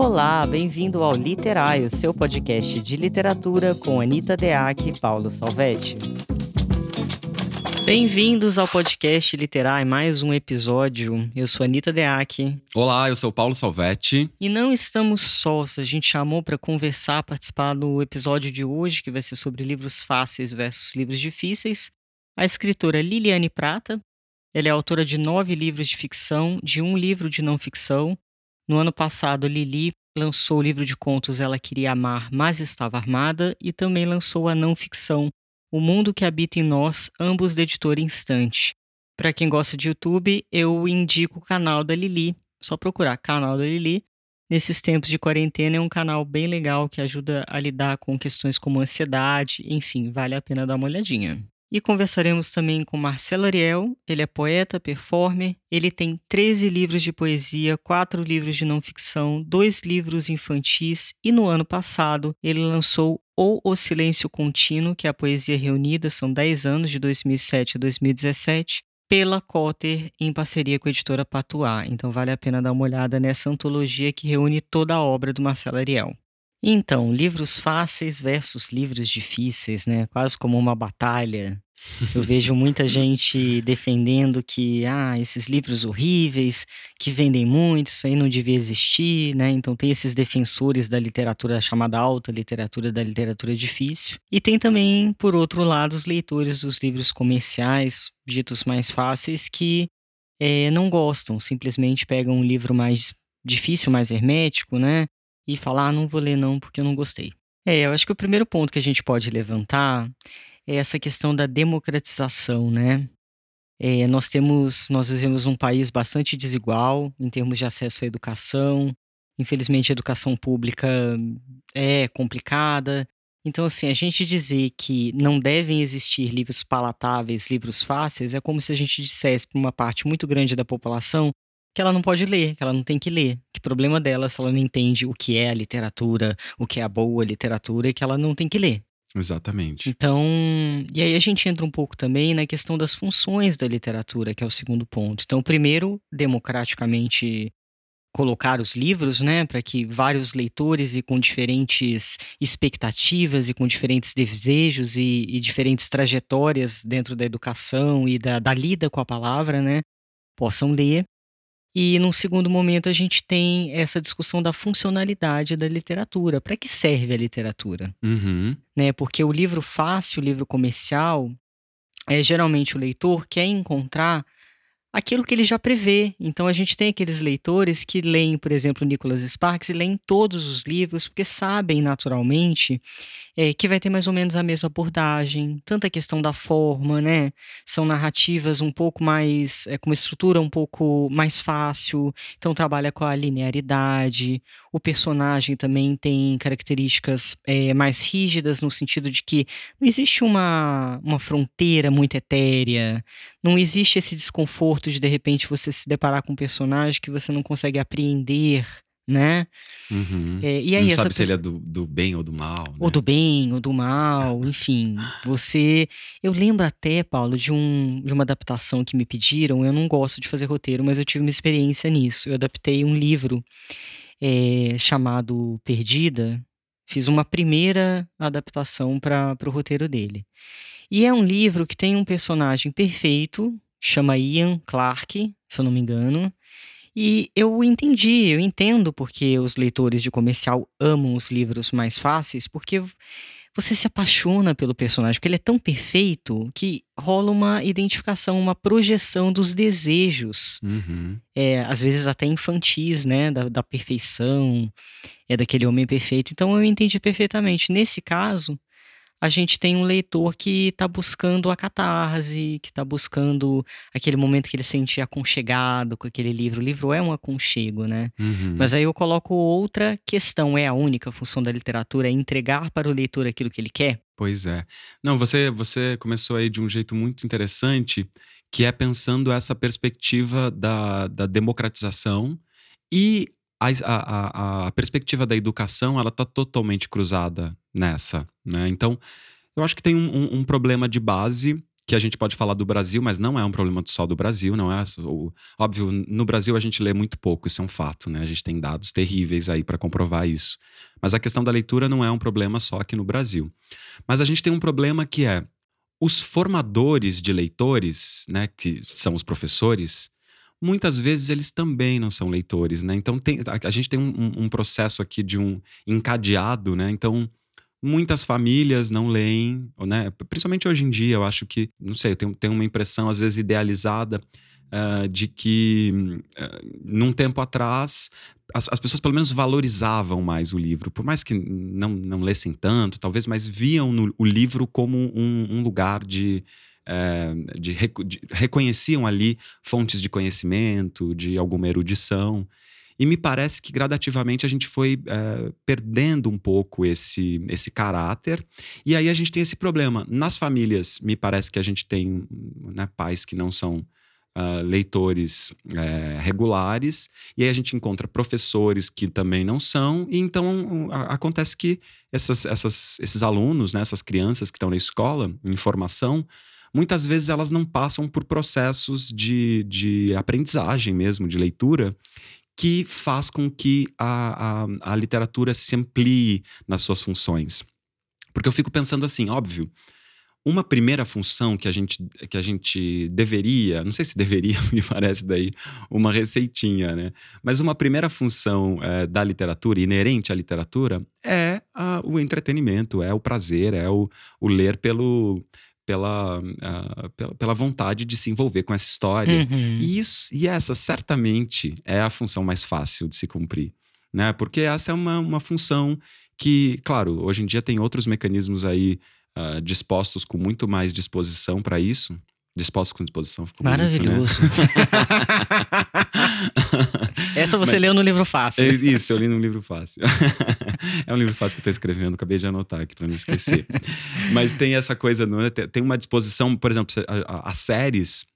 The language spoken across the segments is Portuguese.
Olá, bem-vindo ao Literário, seu podcast de literatura com Anita Deac e Paulo Salvetti. Bem-vindos ao podcast Literário, mais um episódio. Eu sou Anita Deac. Olá, eu sou Paulo Salvetti. E não estamos sós, a gente chamou para conversar, participar do episódio de hoje, que vai ser sobre livros fáceis versus livros difíceis. A escritora Liliane Prata. Ela é autora de nove livros de ficção, de um livro de não ficção, no ano passado, Lili lançou o livro de contos Ela Queria Amar, mas Estava Armada e também lançou a não ficção O Mundo que Habita em Nós, ambos da editora Instante. Para quem gosta de YouTube, eu indico o canal da Lili. Só procurar canal da Lili. Nesses tempos de quarentena é um canal bem legal que ajuda a lidar com questões como ansiedade, enfim, vale a pena dar uma olhadinha. E conversaremos também com Marcelo Ariel. Ele é poeta, performer. Ele tem 13 livros de poesia, 4 livros de não ficção, 2 livros infantis e no ano passado ele lançou ou O Silêncio Contínuo, que é a poesia reunida, são 10 anos, de 2007 a 2017, pela Cotter, em parceria com a editora Patuá. Então vale a pena dar uma olhada nessa antologia que reúne toda a obra do Marcelo Ariel. Então, livros fáceis versus livros difíceis, né? Quase como uma batalha. Eu vejo muita gente defendendo que, ah, esses livros horríveis, que vendem muito, isso aí não devia existir, né? Então tem esses defensores da literatura chamada alta literatura, da literatura difícil. E tem também, por outro lado, os leitores dos livros comerciais, ditos mais fáceis, que é, não gostam, simplesmente pegam um livro mais difícil, mais hermético, né? E falar, ah, não vou ler não porque eu não gostei. É, eu acho que o primeiro ponto que a gente pode levantar é essa questão da democratização, né? É, nós temos, nós vivemos um país bastante desigual em termos de acesso à educação. Infelizmente, a educação pública é complicada. Então, assim, a gente dizer que não devem existir livros palatáveis, livros fáceis, é como se a gente dissesse para uma parte muito grande da população que ela não pode ler, que ela não tem que ler. Que problema dela se ela não entende o que é a literatura, o que é a boa literatura e que ela não tem que ler. Exatamente. Então, e aí a gente entra um pouco também na questão das funções da literatura, que é o segundo ponto. Então, primeiro, democraticamente colocar os livros, né, para que vários leitores e com diferentes expectativas e com diferentes desejos e, e diferentes trajetórias dentro da educação e da, da lida com a palavra, né, possam ler. E num segundo momento a gente tem essa discussão da funcionalidade da literatura. Para que serve a literatura? Uhum. Né? Porque o livro fácil, o livro comercial, é geralmente o leitor quer encontrar aquilo que ele já prevê. Então a gente tem aqueles leitores que leem, por exemplo, Nicholas Sparks e leem todos os livros porque sabem naturalmente é, que vai ter mais ou menos a mesma abordagem, tanto a questão da forma, né? São narrativas um pouco mais, é, com uma estrutura um pouco mais fácil, então trabalha com a linearidade. O personagem também tem características é, mais rígidas no sentido de que não existe uma, uma fronteira muito etérea, não existe esse desconforto de de repente você se deparar com um personagem que você não consegue apreender né? Uhum. É, e aí, não sabe se ele é do, do bem ou do mal. Né? Ou do bem, ou do mal, enfim. Você. Eu lembro até, Paulo, de, um, de uma adaptação que me pediram. Eu não gosto de fazer roteiro, mas eu tive uma experiência nisso. Eu adaptei um livro é, chamado Perdida. Fiz uma primeira adaptação para o roteiro dele. E é um livro que tem um personagem perfeito, chama Ian Clarke, se eu não me engano. E eu entendi, eu entendo porque os leitores de comercial amam os livros mais fáceis, porque você se apaixona pelo personagem, porque ele é tão perfeito que rola uma identificação, uma projeção dos desejos, uhum. é, às vezes até infantis, né, da, da perfeição, é daquele homem perfeito. Então eu entendi perfeitamente. Nesse caso, a gente tem um leitor que está buscando a catarse, que está buscando aquele momento que ele se sente aconchegado com aquele livro. O livro é um aconchego, né? Uhum. Mas aí eu coloco outra questão: é a única função da literatura é entregar para o leitor aquilo que ele quer? Pois é. Não, você, você começou aí de um jeito muito interessante, que é pensando essa perspectiva da, da democratização e a, a, a, perspectiva da educação ela está totalmente cruzada nessa, né? Então, eu acho que tem um, um, problema de base que a gente pode falar do Brasil, mas não é um problema só do Brasil, não é? O, óbvio, no Brasil a gente lê muito pouco, isso é um fato, né? A gente tem dados terríveis aí para comprovar isso. Mas a questão da leitura não é um problema só aqui no Brasil. Mas a gente tem um problema que é os formadores de leitores, né, que são os professores, muitas vezes eles também não são leitores, né? Então tem, a, a gente tem um, um, processo aqui de um encadeado, né? Então muitas famílias não leem, né? Principalmente hoje em dia, eu acho que, não sei, eu tenho, tenho uma impressão às vezes idealizada uh, de que uh, num tempo atrás as, as, pessoas pelo menos valorizavam mais o livro, por mais que não, não lessem tanto, talvez, mas viam no, o livro como um, um lugar de, uh, de, de, reconheciam ali fontes de conhecimento, de alguma erudição. E me parece que gradativamente a gente foi é, perdendo um pouco esse, esse caráter. E aí a gente tem esse problema. Nas famílias, me parece que a gente tem né, pais que não são Uh, leitores é, regulares, e aí a gente encontra professores que também não são, e então acontece que essas, essas, esses alunos, né, essas crianças que estão na escola, em formação, muitas vezes elas não passam por processos de, de aprendizagem mesmo, de leitura, que faz com que a, a, a literatura se amplie nas suas funções. Porque eu fico pensando assim, óbvio, uma primeira função que a gente, que a gente deveria, não sei se deveria, me parece daí uma receitinha, né? Mas uma primeira função é, da literatura, inerente à literatura, é a, o entretenimento, é o prazer, é o, o ler pelo, pela, uh, pela, pela, vontade de se envolver com essa história. Uhum. E, isso, e essa certamente é a função mais fácil de se cumprir. Né? Porque essa é uma, uma função que, claro, hoje em dia tem outros mecanismos aí uh, dispostos com muito mais disposição para isso, Dispostos com disposição ficou Maravilhoso. Bonito, né? Essa você Mas, leu no livro fácil. É isso, eu li no livro fácil. é um livro fácil que eu estou escrevendo, acabei de anotar aqui para não esquecer. Mas tem essa coisa, é? tem uma disposição, por exemplo, as séries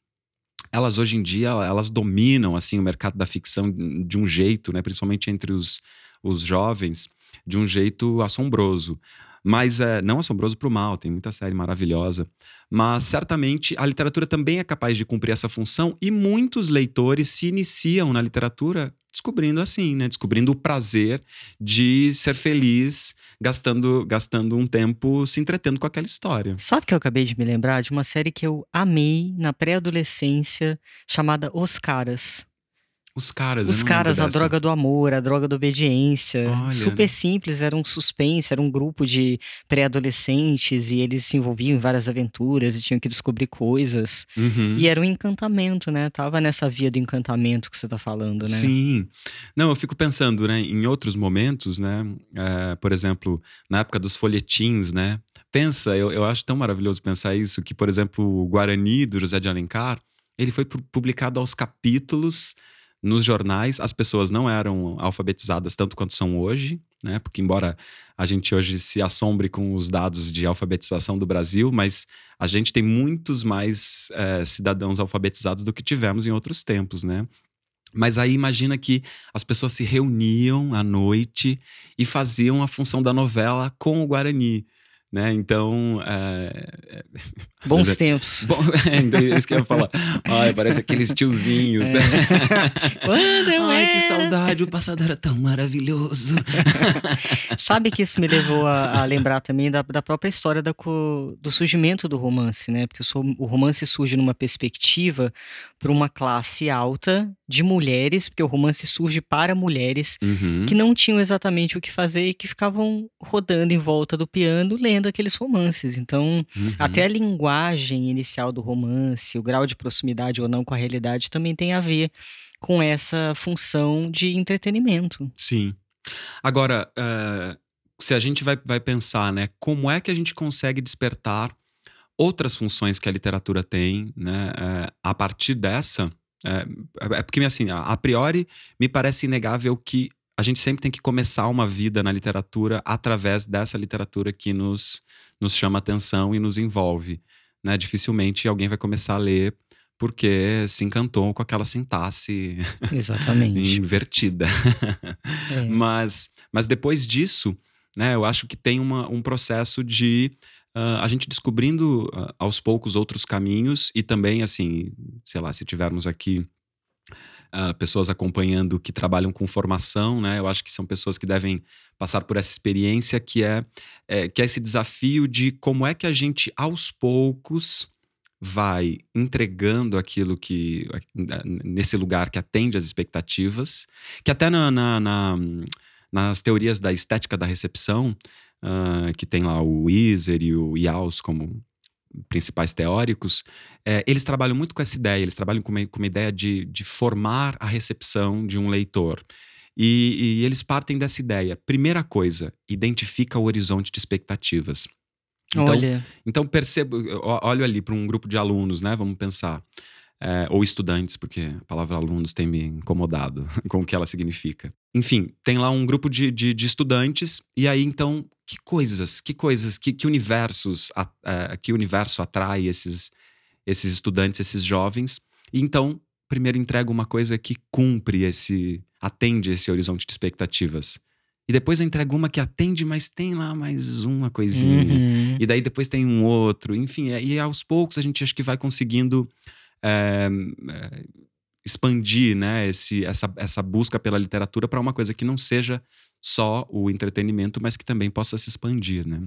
elas hoje em dia elas dominam assim o mercado da ficção de um jeito, né, principalmente entre os, os jovens, de um jeito assombroso. Mas é, não assombroso para o mal, tem muita série maravilhosa. Mas certamente a literatura também é capaz de cumprir essa função e muitos leitores se iniciam na literatura descobrindo assim, né? Descobrindo o prazer de ser feliz gastando, gastando um tempo se entretendo com aquela história. Sabe que eu acabei de me lembrar de uma série que eu amei na pré-adolescência chamada Os Caras. Os caras, Os caras, a droga do amor, a droga da obediência. Olha. Super simples, era um suspense, era um grupo de pré-adolescentes e eles se envolviam em várias aventuras e tinham que descobrir coisas. Uhum. E era um encantamento, né? Tava nessa via do encantamento que você tá falando, né? Sim. Não, eu fico pensando, né? Em outros momentos, né? É, por exemplo, na época dos folhetins, né? Pensa, eu, eu acho tão maravilhoso pensar isso, que, por exemplo, o Guarani, do José de Alencar, ele foi publicado aos capítulos nos jornais as pessoas não eram alfabetizadas tanto quanto são hoje, né? Porque embora a gente hoje se assombre com os dados de alfabetização do Brasil, mas a gente tem muitos mais é, cidadãos alfabetizados do que tivemos em outros tempos, né? Mas aí imagina que as pessoas se reuniam à noite e faziam a função da novela com o Guarani. Né? Então. É... Bons Você tempos. Bom, é, então, é isso que eu ia falar. Ai, parece aqueles tiozinhos, é. né? Quando Ai, era... que saudade, o passado era tão maravilhoso. Sabe que isso me levou a, a lembrar também da, da própria história da, do surgimento do romance, né? Porque o romance surge numa perspectiva para uma classe alta de mulheres, porque o romance surge para mulheres uhum. que não tinham exatamente o que fazer e que ficavam rodando em volta do piano lendo aqueles romances. Então, uhum. até a linguagem inicial do romance, o grau de proximidade ou não com a realidade também tem a ver com essa função de entretenimento. Sim. Agora, uh, se a gente vai, vai pensar, né, como é que a gente consegue despertar outras funções que a literatura tem, né, uh, a partir dessa, é, é porque, assim, a priori, me parece inegável que a gente sempre tem que começar uma vida na literatura através dessa literatura que nos, nos chama atenção e nos envolve. Né? Dificilmente alguém vai começar a ler porque se encantou com aquela sintaxe invertida. É. mas, mas depois disso, né, eu acho que tem uma, um processo de uh, a gente descobrindo uh, aos poucos outros caminhos e também, assim, sei lá, se tivermos aqui uh, pessoas acompanhando que trabalham com formação, né? Eu acho que são pessoas que devem passar por essa experiência que é, é que é esse desafio de como é que a gente aos poucos vai entregando aquilo que nesse lugar que atende às expectativas, que até na, na, na nas teorias da estética da recepção, uh, que tem lá o Weiser e o Yaus como principais teóricos, é, eles trabalham muito com essa ideia, eles trabalham com uma, com uma ideia de, de formar a recepção de um leitor. E, e, eles partem dessa ideia. Primeira coisa, identifica o horizonte de expectativas. Então, Olha. então percebo, olho ali para um grupo de alunos, né? Vamos pensar. É, ou estudantes, porque a palavra alunos tem me incomodado com o que ela significa. Enfim, tem lá um grupo de, de, de estudantes, e aí então, que coisas, que coisas, que, que universos, a, a, que universo atrai esses, esses estudantes, esses jovens. E então, primeiro entrega uma coisa que cumpre esse, atende esse horizonte de expectativas. E depois eu entrego uma que atende, mas tem lá mais uma coisinha. Uhum. E daí depois tem um outro. Enfim, é, e aos poucos a gente acho que vai conseguindo é, é, expandir né, esse, essa, essa busca pela literatura para uma coisa que não seja só o entretenimento, mas que também possa se expandir. Né?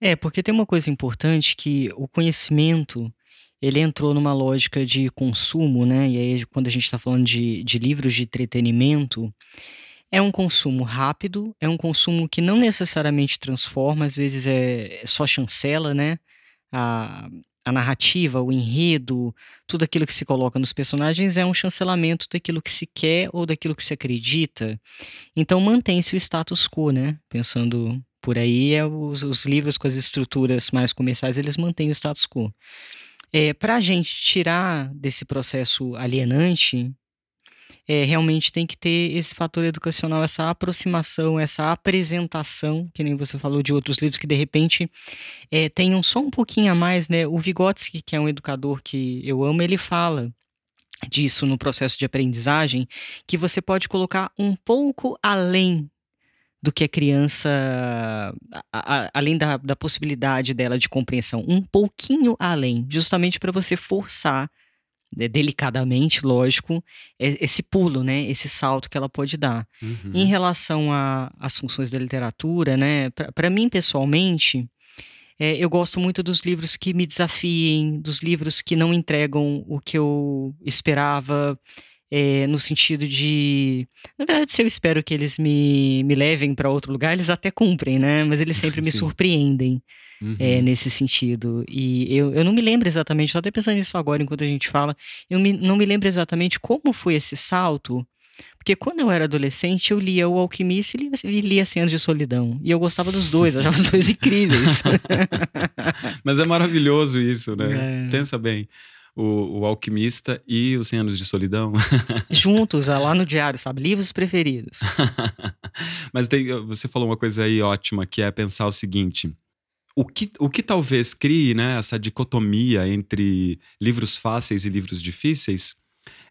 É, porque tem uma coisa importante que o conhecimento ele entrou numa lógica de consumo, né? E aí, quando a gente está falando de, de livros de entretenimento, é um consumo rápido, é um consumo que não necessariamente transforma, às vezes é só chancela, né? A, a narrativa, o enredo, tudo aquilo que se coloca nos personagens é um chancelamento daquilo que se quer ou daquilo que se acredita. Então mantém-se o status quo, né? Pensando por aí, é os, os, livros com as estruturas mais comerciais, eles mantêm o status quo. É, Para a gente tirar desse processo alienante, é, realmente tem que ter esse fator educacional, essa aproximação, essa apresentação, que nem você falou de outros livros que de repente é, tenham só um pouquinho a mais, né? O Vygotsky, que é um educador que eu amo, ele fala disso no processo de aprendizagem, que você pode colocar um pouco além do que a criança, a, a, além da, da possibilidade dela de compreensão, um pouquinho além, justamente para você forçar delicadamente, lógico, esse pulo, né, esse salto que ela pode dar. Uhum. Em relação às funções da literatura, né, para mim pessoalmente, é, eu gosto muito dos livros que me desafiem, dos livros que não entregam o que eu esperava, é, no sentido de. Na verdade, se eu espero que eles me, me levem para outro lugar, eles até cumprem, né? Mas eles sempre me surpreendem. É, uhum. É, nesse sentido. E eu, eu não me lembro exatamente, estou até pensando nisso agora enquanto a gente fala, eu me, não me lembro exatamente como foi esse salto, porque quando eu era adolescente, eu lia O Alquimista e lia, e lia Cem Anos de Solidão. E eu gostava dos dois, achava os dois incríveis. Mas é maravilhoso isso, né? É. Pensa bem. O, o, Alquimista e os 100 Anos de Solidão. Juntos, lá no diário, sabe? Livros preferidos. Mas tem, você falou uma coisa aí ótima, que é pensar o seguinte: o que, o que talvez crie né, essa dicotomia entre livros fáceis e livros difíceis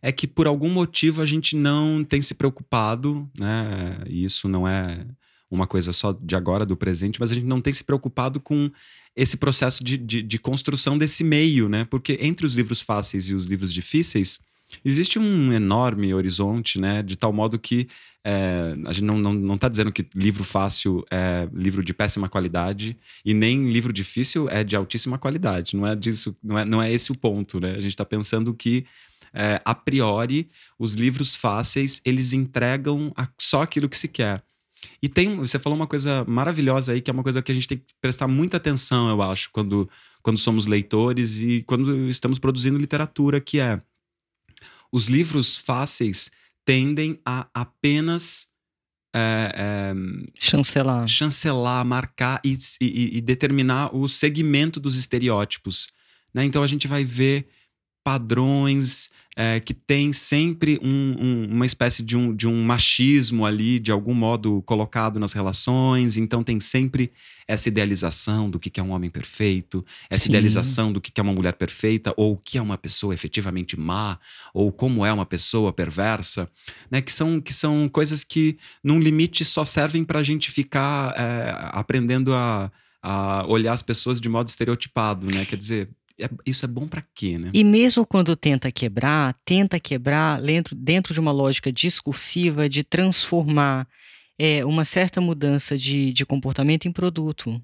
é que por algum motivo a gente não tem se preocupado, né? E isso não é uma coisa só de agora, do presente, mas a gente não tem se preocupado com esse processo de, de, de construção desse meio, né? Porque entre os livros fáceis e os livros difíceis, Existe um enorme horizonte, né? De tal modo que é, a gente não, não, não tá dizendo que livro fácil é livro de péssima qualidade e nem livro difícil é de altíssima qualidade. Não é disso, não é, não é esse o ponto, né? A gente está pensando que é, a priori os livros fáceis eles entregam a, só aquilo que se quer. E tem, você falou uma coisa maravilhosa aí, que é uma coisa que a gente tem que prestar muita atenção, eu acho, quando, quando somos leitores e quando estamos produzindo literatura, que é os livros fáceis tendem a apenas é, é, chancelar. chancelar, marcar e, e, e, determinar o segmento dos estereótipos. Né? Então a gente vai ver padrões é, que tem sempre um, um, uma espécie de um, de um machismo ali, de algum modo colocado nas relações. Então tem sempre essa idealização do que é um homem perfeito, essa Sim. idealização do que é uma mulher perfeita, ou o que é uma pessoa efetivamente má, ou como é uma pessoa perversa, né? Que são, que são coisas que, num limite, só servem para a gente ficar é, aprendendo a a olhar as pessoas de modo estereotipado, né? Quer dizer, é, isso é bom para quê, né? E mesmo quando tenta quebrar, tenta quebrar dentro, dentro de uma lógica discursiva de transformar é, uma certa mudança de, de comportamento em produto.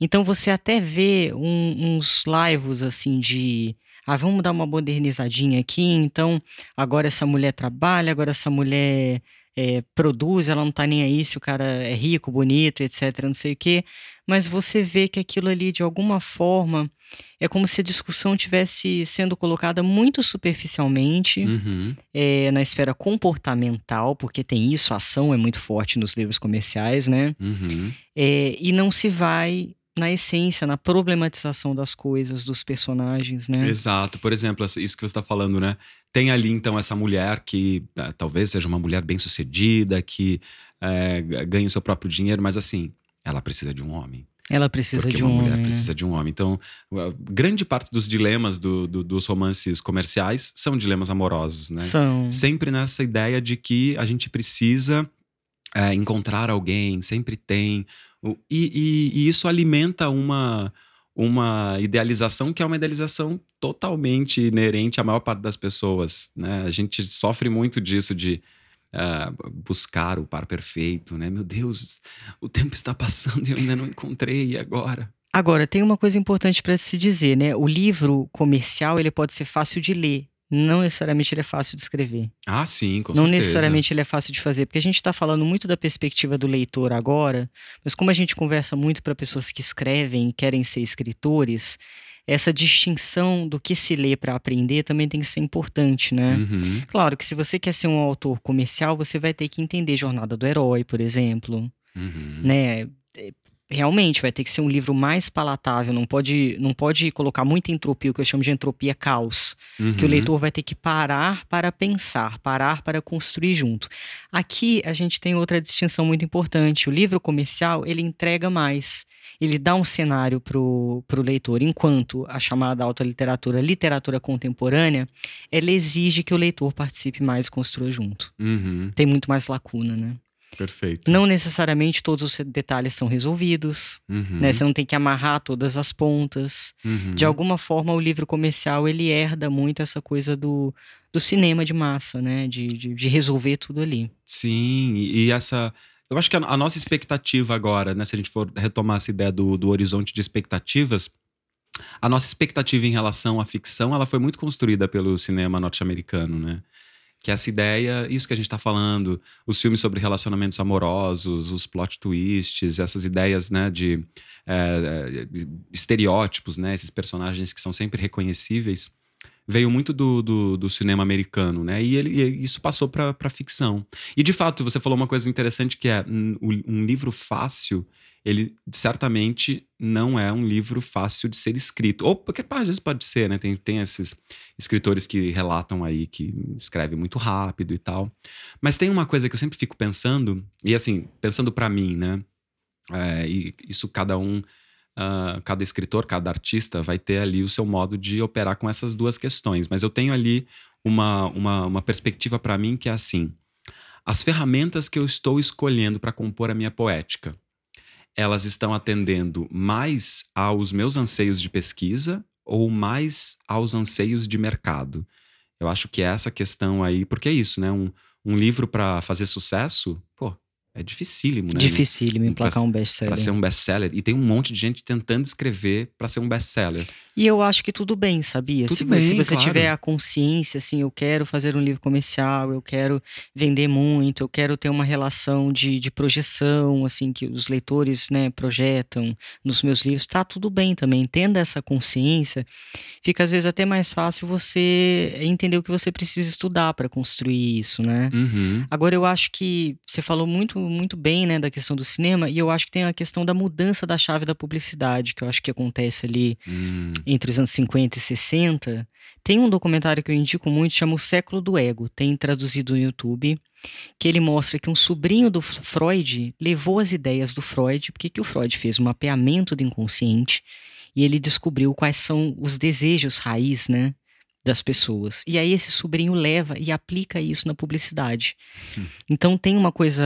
Então você até vê um, uns lives assim de ah, vamos dar uma modernizadinha aqui, então agora essa mulher trabalha, agora essa mulher é, produz, ela não tá nem aí se o cara é rico, bonito, etc, não sei o quê, mas você vê que aquilo ali, de alguma forma, é como se a discussão tivesse sendo colocada muito superficialmente Uhum. é, na esfera comportamental, porque tem isso, a ação é muito forte nos livros comerciais, né? Uhum. É, e não se vai na essência, na problematização das coisas, dos personagens, né? Exato. Por exemplo, isso que você está falando, né? Tem ali, então, essa mulher que eh, talvez seja uma mulher bem-sucedida, que eh, ganha o seu próprio dinheiro, mas assim, ela precisa de um homem. Ela precisa Porque de uma um mulher homem, né? precisa de um homem. Então, grande parte dos dilemas do- do- dos romances comerciais são dilemas amorosos, né? São. Sempre nessa ideia de que a gente precisa é, encontrar alguém, sempre tem. E, e- e isso alimenta uma, uma idealização que é uma idealização totalmente inerente à maior parte das pessoas. Né? A gente sofre muito disso de ah, buscar o par perfeito, né? Meu Deus, o tempo está passando e eu ainda não encontrei, e agora? Agora, tem uma coisa importante para se dizer, né? O livro comercial, ele pode ser fácil de ler, não necessariamente ele é fácil de escrever. Ah, sim, com não certeza. necessariamente ele é fácil de fazer, porque a gente está falando muito da perspectiva do leitor agora, mas como a gente conversa muito para pessoas que escrevem e querem ser escritores, essa distinção do que se lê para aprender também tem que ser importante, né? Uhum, Claro que se você quer ser um autor comercial, você vai ter que entender Jornada do Herói, por exemplo, uhum. né? Realmente vai ter que ser um livro mais palatável, não pode, não pode colocar muita entropia, o que eu chamo de entropia caos, que o Uhum. leitor vai ter que parar para pensar, parar para construir junto. Aqui a gente tem outra distinção muito importante. O livro comercial, ele entrega mais. Ele dá um cenário para o leitor, enquanto a chamada autoliteratura, literatura contemporânea, ela exige que o leitor participe mais e construa junto. Uhum, Tem muito mais lacuna, né? Perfeito. Não necessariamente todos os detalhes são resolvidos, Uhum, né? Você não tem que amarrar todas as pontas. uhum. De alguma forma, o livro comercial ele herda muito essa coisa do, do cinema de massa, né? De, de, de resolver tudo ali. Sim, e, essa. Eu acho que a, a nossa expectativa agora, né, se a gente for retomar essa ideia do, do horizonte de expectativas, a nossa expectativa em relação à ficção, ela foi muito construída pelo cinema norte-americano, né? Que essa ideia, isso que a gente está falando, os filmes sobre relacionamentos amorosos, os plot twists, essas ideias, né, de, é, estereótipos, né, esses personagens que são sempre reconhecíveis, veio muito do, do, do cinema americano, né? E, ele, e isso passou para a ficção. E de fato, você falou uma coisa interessante que é um, um livro fácil, ele certamente não é um livro fácil de ser escrito. Ou pá, às vezes pode ser, né? Tem, tem esses escritores que relatam aí que escrevem muito rápido e tal. Mas tem uma coisa que eu sempre fico pensando, e assim, pensando para mim, né? É, e isso cada um. Uh, cada escritor, cada artista vai ter ali o seu modo de operar com essas duas questões. Mas eu tenho ali uma, uma, uma perspectiva para mim que é assim: as ferramentas que eu estou escolhendo para compor a minha poética, elas estão atendendo mais aos meus anseios de pesquisa ou mais aos anseios de mercado? Eu acho que é essa questão aí, porque é isso, né? Um, um livro para fazer sucesso, pô, é dificílimo, né? Dificílimo emplacar um Para best-seller. ser um best-seller. E tem um monte de gente tentando escrever para ser um best-seller. E eu acho que tudo bem, sabia? Tudo se, bem, se você claro. tiver a consciência, assim, eu quero fazer um livro comercial, eu quero vender muito, eu quero ter uma relação de, de projeção, assim, que os leitores, né, projetam nos meus livros, tá tudo bem também. Tendo essa consciência, fica às vezes até mais fácil você entender o que você precisa estudar para construir isso, né? Uhum. Agora, eu acho que você falou muito, muito bem, né, da questão do cinema, e eu acho que tem a questão da mudança da chave da publicidade, que eu acho que acontece ali Hum. entre os anos 50 e 60. Tem um documentário que eu indico muito, chama O Século do Ego, tem traduzido no YouTube, que ele mostra que um sobrinho do Freud levou as ideias do Freud, porque que o Freud fez um mapeamento do inconsciente, e ele descobriu quais são os desejos raiz, né, das pessoas. E aí esse sobrinho leva e aplica isso na publicidade. Hum. Então tem uma coisa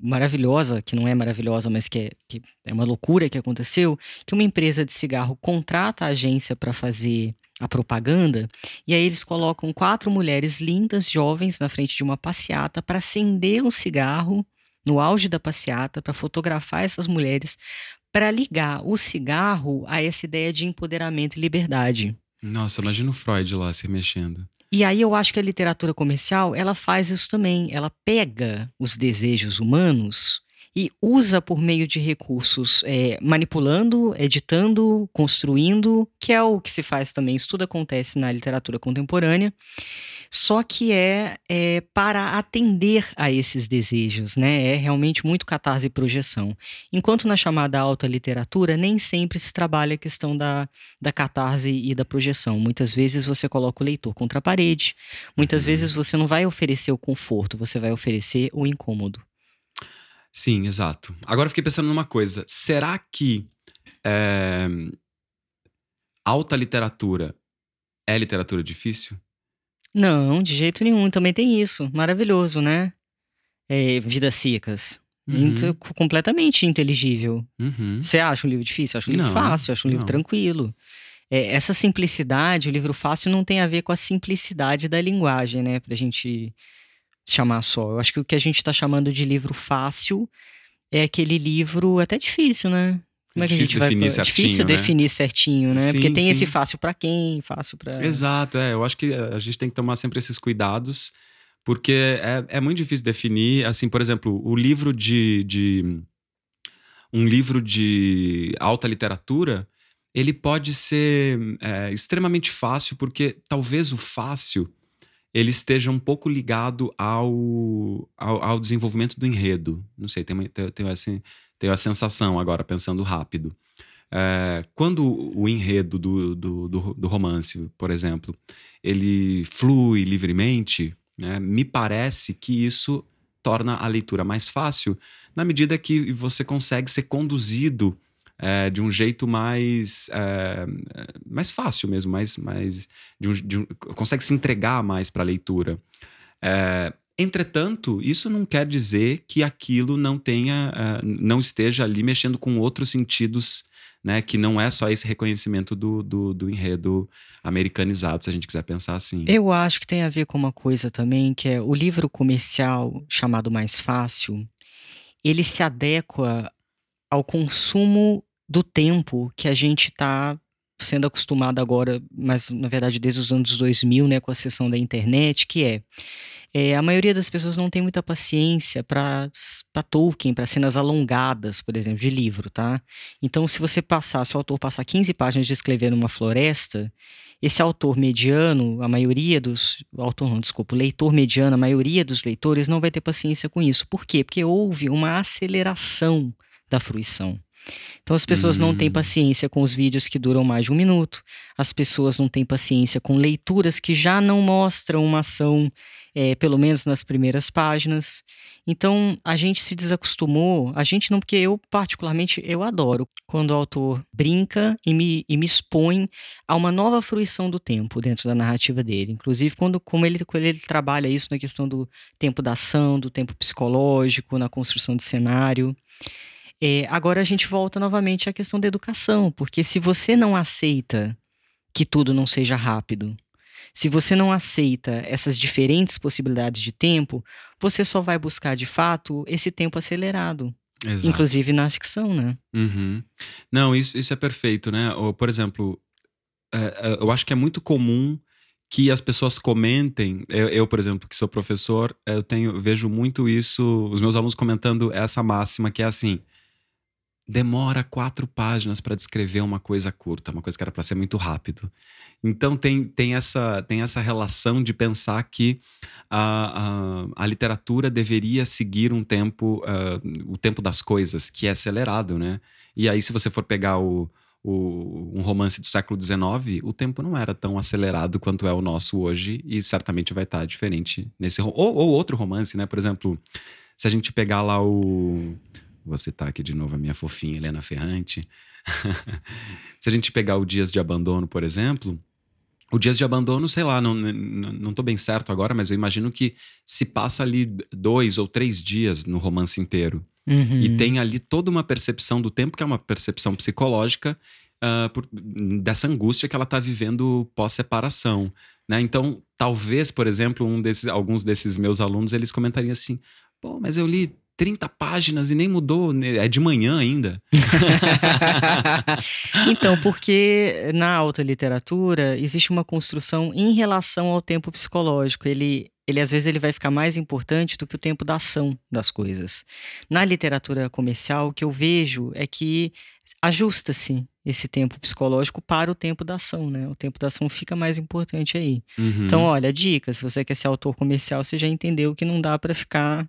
maravilhosa, que não é maravilhosa, mas que é, que é uma loucura que aconteceu, que uma empresa de cigarro contrata a agência para fazer a propaganda, e aí eles colocam quatro mulheres lindas, jovens, na frente de uma passeata para acender um cigarro no auge da passeata, para fotografar essas mulheres, para ligar o cigarro a essa ideia de empoderamento e liberdade. Nossa, imagina o Freud lá se mexendo. E aí eu acho que a literatura comercial, ela faz isso também. Ela pega os desejos humanos e usa por meio de recursos, é, manipulando, editando, construindo, que é o que se faz também. Isso tudo acontece na literatura contemporânea só que é, é, para atender a esses desejos, né? É realmente muito catarse e projeção. Enquanto na chamada alta literatura, nem sempre se trabalha a questão da, da catarse e da projeção. Muitas vezes você coloca o leitor contra a parede, muitas uhum. vezes você não vai oferecer o conforto, você vai oferecer o incômodo. Sim, exato. Agora eu fiquei pensando numa coisa: será que é, alta literatura é literatura difícil? Não, de jeito nenhum. Também tem isso. Maravilhoso, né? É, Vidas Secas. Uhum. completamente inteligível. Uhum. Você acha um livro difícil? Eu acho um livro não, fácil, acho um livro não. tranquilo. É, essa simplicidade, o livro fácil, não tem a ver com a simplicidade da linguagem, né? Pra gente chamar só. Eu acho que o que a gente tá chamando de livro fácil é aquele livro até difícil, né? Como é que difícil a gente definir vai... certinho, difícil né? definir certinho, né? Sim, Porque tem sim. esse fácil para quem, fácil para. Exato, é. Eu acho que a gente tem que tomar sempre esses cuidados, porque é, é muito difícil definir. Assim, por exemplo, o livro de, de. Um livro de alta literatura, ele pode ser é, extremamente fácil, porque talvez o fácil ele esteja um pouco ligado ao, ao, ao desenvolvimento do enredo. Não sei, tem, tem, tem assim tenho a sensação agora, pensando rápido. É, quando o enredo do, do, do, do, romance, por exemplo, ele flui livremente, né, me parece que isso torna a leitura mais fácil, na medida que você consegue ser conduzido é, de um jeito mais, é, mais fácil mesmo, mais, mais de um, de um, consegue se entregar mais para a leitura. É, Entretanto, isso não quer dizer que aquilo não tenha, não esteja ali mexendo com outros sentidos, né? Que não é só esse reconhecimento do, do, do, enredo americanizado, se a gente quiser pensar assim. Eu acho que tem a ver com uma coisa também, que é o livro comercial chamado Mais Fácil, ele se adequa ao consumo do tempo que a gente está sendo acostumado agora, mas na verdade desde os anos 2000, né, com a sessão da internet, que é é, a maioria das pessoas não tem muita paciência para Tolkien, para cenas alongadas, por exemplo, de livro, tá? Então, se você passar, se o autor passar 15 páginas de escrever numa floresta, esse autor mediano, a maioria dos. Autor não, desculpa, leitor mediano, a maioria dos leitores não vai ter paciência com isso. Por quê? Porque houve uma aceleração da fruição. Então as pessoas não têm hum. paciência com os vídeos que duram mais de um minuto, as pessoas não têm paciência com leituras que já não mostram uma ação é, pelo menos nas primeiras páginas. Então a gente se desacostumou, a gente não, porque eu particularmente eu adoro quando o autor brinca e me, e me expõe a uma nova fruição do tempo dentro da narrativa dele. Inclusive quando como ele, quando ele trabalha isso na questão do tempo da ação, do tempo psicológico, na construção de cenário. É, agora a gente volta novamente à questão da educação, porque se você não aceita que tudo não seja rápido, se você não aceita essas diferentes possibilidades de tempo, você só vai buscar de fato esse tempo acelerado. Exato. Inclusive na ficção, né? Uhum. Não, isso, isso é perfeito, né? Ou, por exemplo, é, é, eu acho que é muito comum que as pessoas comentem. Eu, eu, por exemplo, que sou professor, eu tenho vejo muito isso, os meus alunos comentando essa máxima que é assim: demora quatro páginas para descrever uma coisa curta, uma coisa que era para ser muito rápido. Então tem, tem, essa, tem essa relação de pensar que a, a, a literatura deveria seguir um tempo, uh, o tempo das coisas, que é acelerado, né? E aí, se você for pegar o, o, um romance do século XIX, o tempo não era tão acelerado quanto é o nosso hoje, e certamente vai estar diferente nesse. Ou, ou outro romance, né? Por exemplo, se a gente pegar lá o Vou citar aqui de novo a minha fofinha Helena Ferrante. Se a gente pegar o Dias de Abandono, por exemplo, o Dias de Abandono, sei lá, não, não, não tô bem certo agora, mas eu imagino que se passa ali dois ou três dias no romance inteiro. Uhum. E tem ali toda uma percepção do tempo, que é uma percepção psicológica, uh, por, dessa angústia que ela está vivendo pós-separação. Né? Então, talvez, por exemplo, um desses, alguns desses meus alunos, eles comentariam assim, pô, mas eu li 30 páginas e nem mudou, né? é de manhã ainda. então, porque na alta literatura existe uma construção em relação ao tempo psicológico. Ele, ele às vezes ele vai ficar mais importante do que o tempo da ação das coisas. Na literatura comercial, o que eu vejo é que ajusta-se esse tempo psicológico para o tempo da ação, né? O tempo da ação fica mais importante aí. Uhum. Então, olha, dica, se você quer ser autor comercial, você já entendeu que não dá para ficar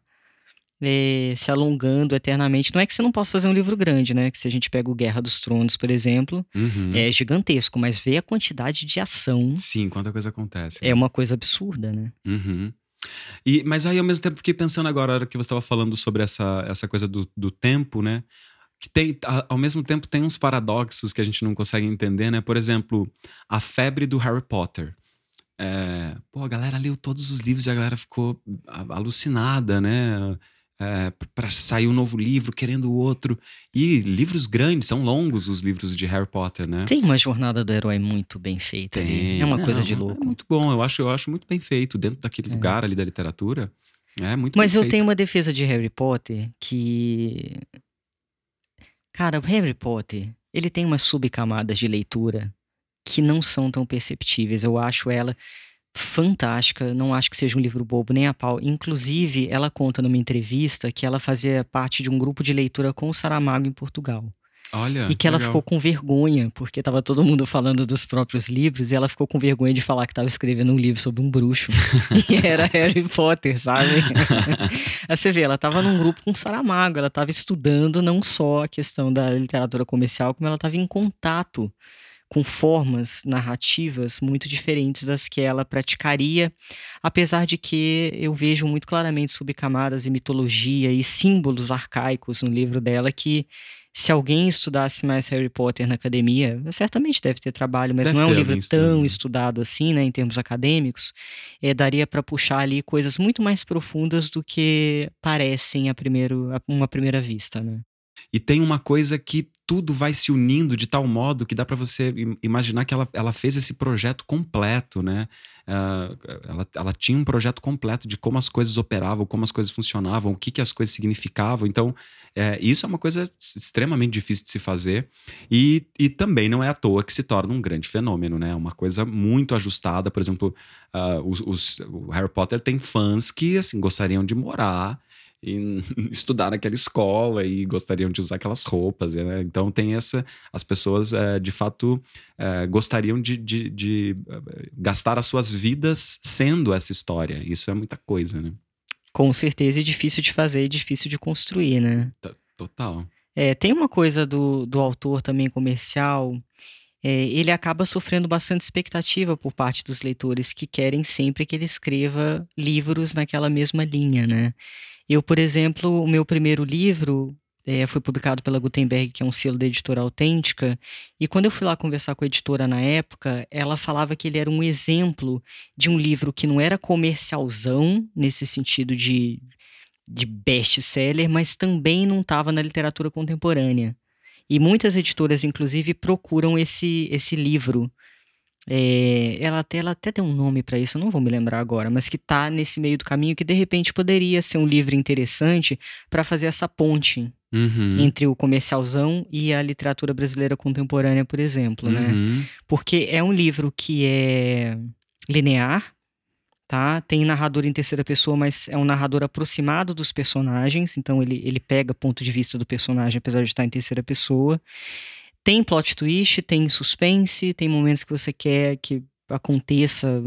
é, se alongando eternamente. Não é que você não possa fazer um livro grande, né? Que se a gente pega o Guerra dos Tronos, por exemplo, uhum. é gigantesco, mas ver a quantidade de ação. Sim, quanta coisa acontece. É uma coisa absurda, né? Uhum. E, mas aí, ao mesmo tempo, fiquei pensando agora, a hora que você estava falando sobre essa, essa coisa do, do tempo, né? Que tem, ao mesmo tempo, tem uns paradoxos que a gente não consegue entender, né? Por exemplo, a febre do Harry Potter. É, pô, a galera leu todos os livros e a galera ficou alucinada, né? É, para sair um novo livro, querendo o outro. E livros grandes, são longos os livros de Harry Potter, né? Tem uma jornada do herói muito bem feita Tem. ali. É uma Não, coisa de É louco. muito bom, eu acho, eu acho muito bem feito dentro daquele É. lugar ali da literatura. É muito Mas bem eu feito. tenho uma defesa de Harry Potter que. Cara, o Harry Potter, ele tem umas subcamadas de leitura que não são tão perceptíveis. Eu acho ela fantástica, não acho que seja um livro bobo nem a pau. Inclusive, ela conta numa entrevista que ela fazia parte de um grupo de leitura com o Saramago em Portugal. Olha, E que ela legal. ficou com vergonha, porque estava todo mundo falando dos próprios livros, e ela ficou com vergonha de falar que estava escrevendo um livro sobre um bruxo. e era Harry Potter, sabe? Aí você vê, ela estava num grupo com Saramago, ela estava estudando não só a questão da literatura comercial, como ela estava em contato com formas narrativas muito diferentes das que ela praticaria, apesar de que eu vejo muito claramente subcamadas e mitologia e símbolos arcaicos no livro dela que se alguém estudasse mais Harry Potter na academia, certamente deve ter trabalho, mas Deve não é um livro tão estudando. estudado assim, né, em termos acadêmicos, é, daria para puxar ali coisas muito mais profundas do que parecem a primeiro, a uma primeira vista, né? E tem uma coisa que tudo vai se unindo de tal modo que dá para você im- imaginar que ela, ela fez esse projeto completo, né? Ah, ela, ela tinha um projeto completo de como as coisas operavam, como as coisas funcionavam, o que, que as coisas significavam. Então, é, isso é uma coisa extremamente difícil de se fazer. E, e também não é à toa que se torna um grande fenômeno, né? Uma coisa muito ajustada. Por exemplo, ah, os, os- o Harry Potter tem fãs que assim, gostariam de morar e estudar naquela escola e gostariam de usar aquelas roupas, né? Então tem essa, as pessoas eh, de fato eh, gostariam de, de- de, eh, gastar as suas vidas sendo essa história. Isso é muita coisa, né? Com certeza é difícil de fazer e difícil de construir, né? Total. É, tem uma coisa do, do autor também comercial, é, ele acaba sofrendo bastante expectativa por parte dos leitores que querem sempre que ele escreva livros naquela mesma linha, né? Eu, por exemplo, o meu primeiro livro é, foi publicado pela Gutenberg, que é um selo da editora autêntica, e quando eu fui lá conversar com a editora na época, ela falava que ele era um exemplo de um livro que não era comercialzão, nesse sentido de de best-seller, mas também não estava na literatura contemporânea. E muitas editoras, inclusive, procuram esse, esse livro. É, ela, até, ela até tem um nome para isso, eu não vou me lembrar agora, mas que está nesse meio do caminho que de repente poderia ser um livro interessante para fazer essa ponte Uhum. entre o comercialzão e a literatura brasileira contemporânea, por exemplo, né? Uhum. porque é um livro que é linear, tá? Tem narrador em terceira pessoa, mas é um narrador aproximado dos personagens, então ele, ele pega ponto de vista do personagem, apesar de estar em terceira pessoa. Tem plot twist, tem suspense, tem momentos que você quer que aconteça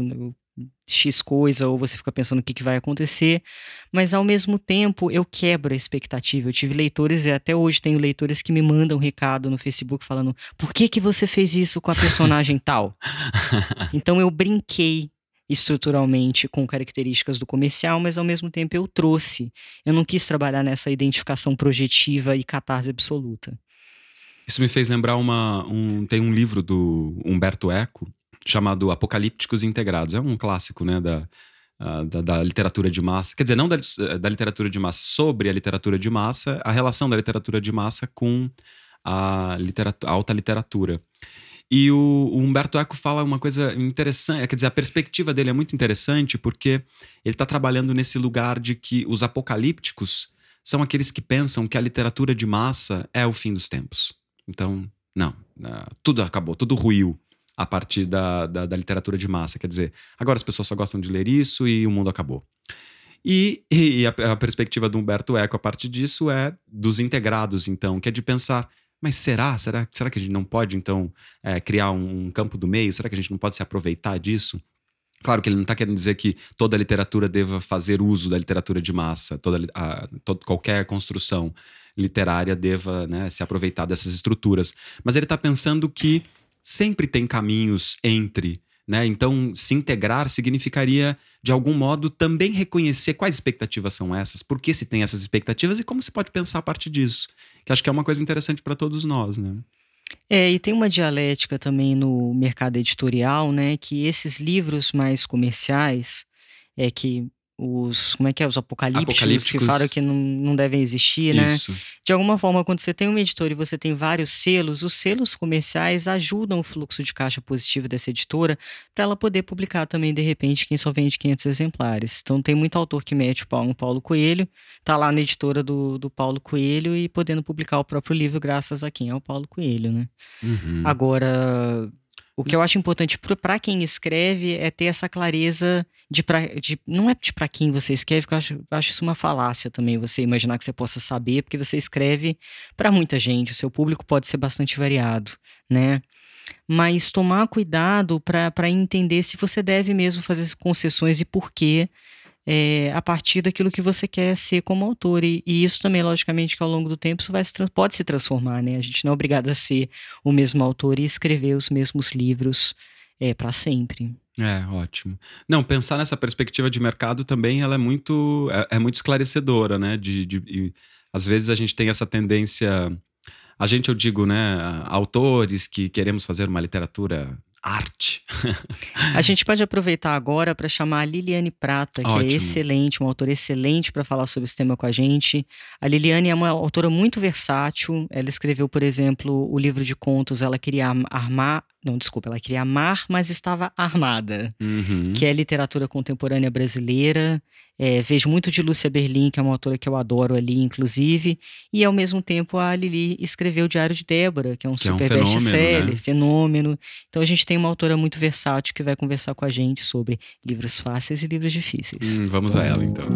X coisa, ou você fica pensando o que, que vai acontecer, mas ao mesmo tempo eu quebro a expectativa. Eu tive leitores, e até hoje tenho leitores que me mandam um recado no Facebook falando: por que, que você fez isso com a personagem tal? Então eu brinquei estruturalmente com características do comercial, mas ao mesmo tempo eu trouxe. Eu não quis trabalhar nessa identificação projetiva e catarse absoluta. Isso me fez lembrar uma. Um, tem um livro do Humberto Eco chamado Apocalípticos Integrados. É um clássico, né, da, da, da, literatura de massa. Quer dizer, não da, da literatura de massa, sobre a literatura de massa, a relação da literatura de massa com a, literatura, a alta literatura. E o, o, Humberto Eco fala uma coisa interessante, quer dizer, a perspectiva dele é muito interessante porque ele está trabalhando nesse lugar de que os apocalípticos são aqueles que pensam que a literatura de massa é o fim dos tempos. Então, não, né, tudo acabou, tudo ruiu a partir da, da, da, literatura de massa. Quer dizer, agora as pessoas só gostam de ler isso e o mundo acabou. E, e a, a, perspectiva do Humberto Eco a partir disso é dos integrados, então, que é de pensar, mas será? Será, será que a gente não pode, então, é, criar um campo do meio? Será que a gente não pode se aproveitar disso? Claro que ele não está querendo dizer que toda a literatura deva fazer uso da literatura de massa, toda a, todo, qualquer construção literária deva né, se aproveitar dessas estruturas. Mas ele está pensando que sempre tem caminhos entre. Né? Então, se integrar significaria, de algum modo, também reconhecer quais expectativas são essas, por que se tem essas expectativas e como se pode pensar a partir disso. Que acho que é uma coisa interessante para todos nós. Né? É, e tem uma dialética também no mercado editorial, né, que esses livros mais comerciais, é que os como é que é os apocalípticos, apocalípticos. que falam que não, não devem existir, né? Isso. De alguma forma, quando você tem uma editora e você tem vários selos, os selos comerciais ajudam o fluxo de caixa positivo dessa editora para ela poder publicar também de repente quem só vende 500 exemplares. Então tem muito autor que mete o pau no Paulo Coelho, tá lá na editora do, do Paulo Coelho e podendo publicar o próprio livro graças a quem é o Paulo Coelho, né? Uhum. Agora o que eu acho importante para quem escreve é ter essa clareza de, pra, de não é de para quem você escreve, porque eu acho, acho isso uma falácia também, você imaginar que você possa saber, porque você escreve para muita gente, o seu público pode ser bastante variado, né? Mas tomar cuidado para entender se você deve mesmo fazer concessões e por quê é, a partir daquilo que você quer ser como autor. E, e, isso também, logicamente, que ao longo do tempo isso vai se, pode se transformar, né? A gente não é obrigado a ser o mesmo autor e escrever os mesmos livros é, para sempre. É, ótimo. Não, pensar nessa perspectiva de mercado também ela é muito, é, é muito esclarecedora, né? De, de, de, às vezes a gente tem essa tendência. A gente, eu digo, né? Autores que queremos fazer uma literatura arte. a gente pode aproveitar agora para chamar a Liliane Prata, que é Ótimo. é excelente, uma autora excelente para falar sobre esse tema com a gente. A Liliane é uma autora muito versátil. Ela escreveu, por exemplo, o livro de contos Ela Queria Armar não, desculpa, ela queria amar, mas estava armada, uhum. que é literatura contemporânea brasileira. É, vejo muito de Lúcia Berlim, que é uma autora que eu adoro ali, inclusive. E ao mesmo tempo a Lili escreveu o Diário de Débora, que é um que super é um best-seller, né? fenômeno. Então a gente tem uma autora muito versátil que vai conversar com a gente sobre livros fáceis e livros difíceis. Hum, vamos a ela então.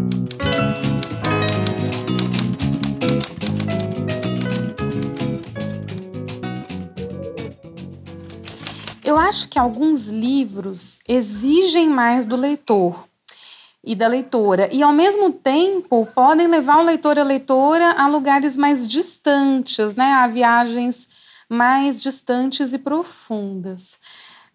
Eu acho que alguns livros exigem mais do leitor e da leitora, e ao mesmo tempo podem levar o leitor e a leitora a lugares mais distantes, né, a viagens mais distantes e profundas.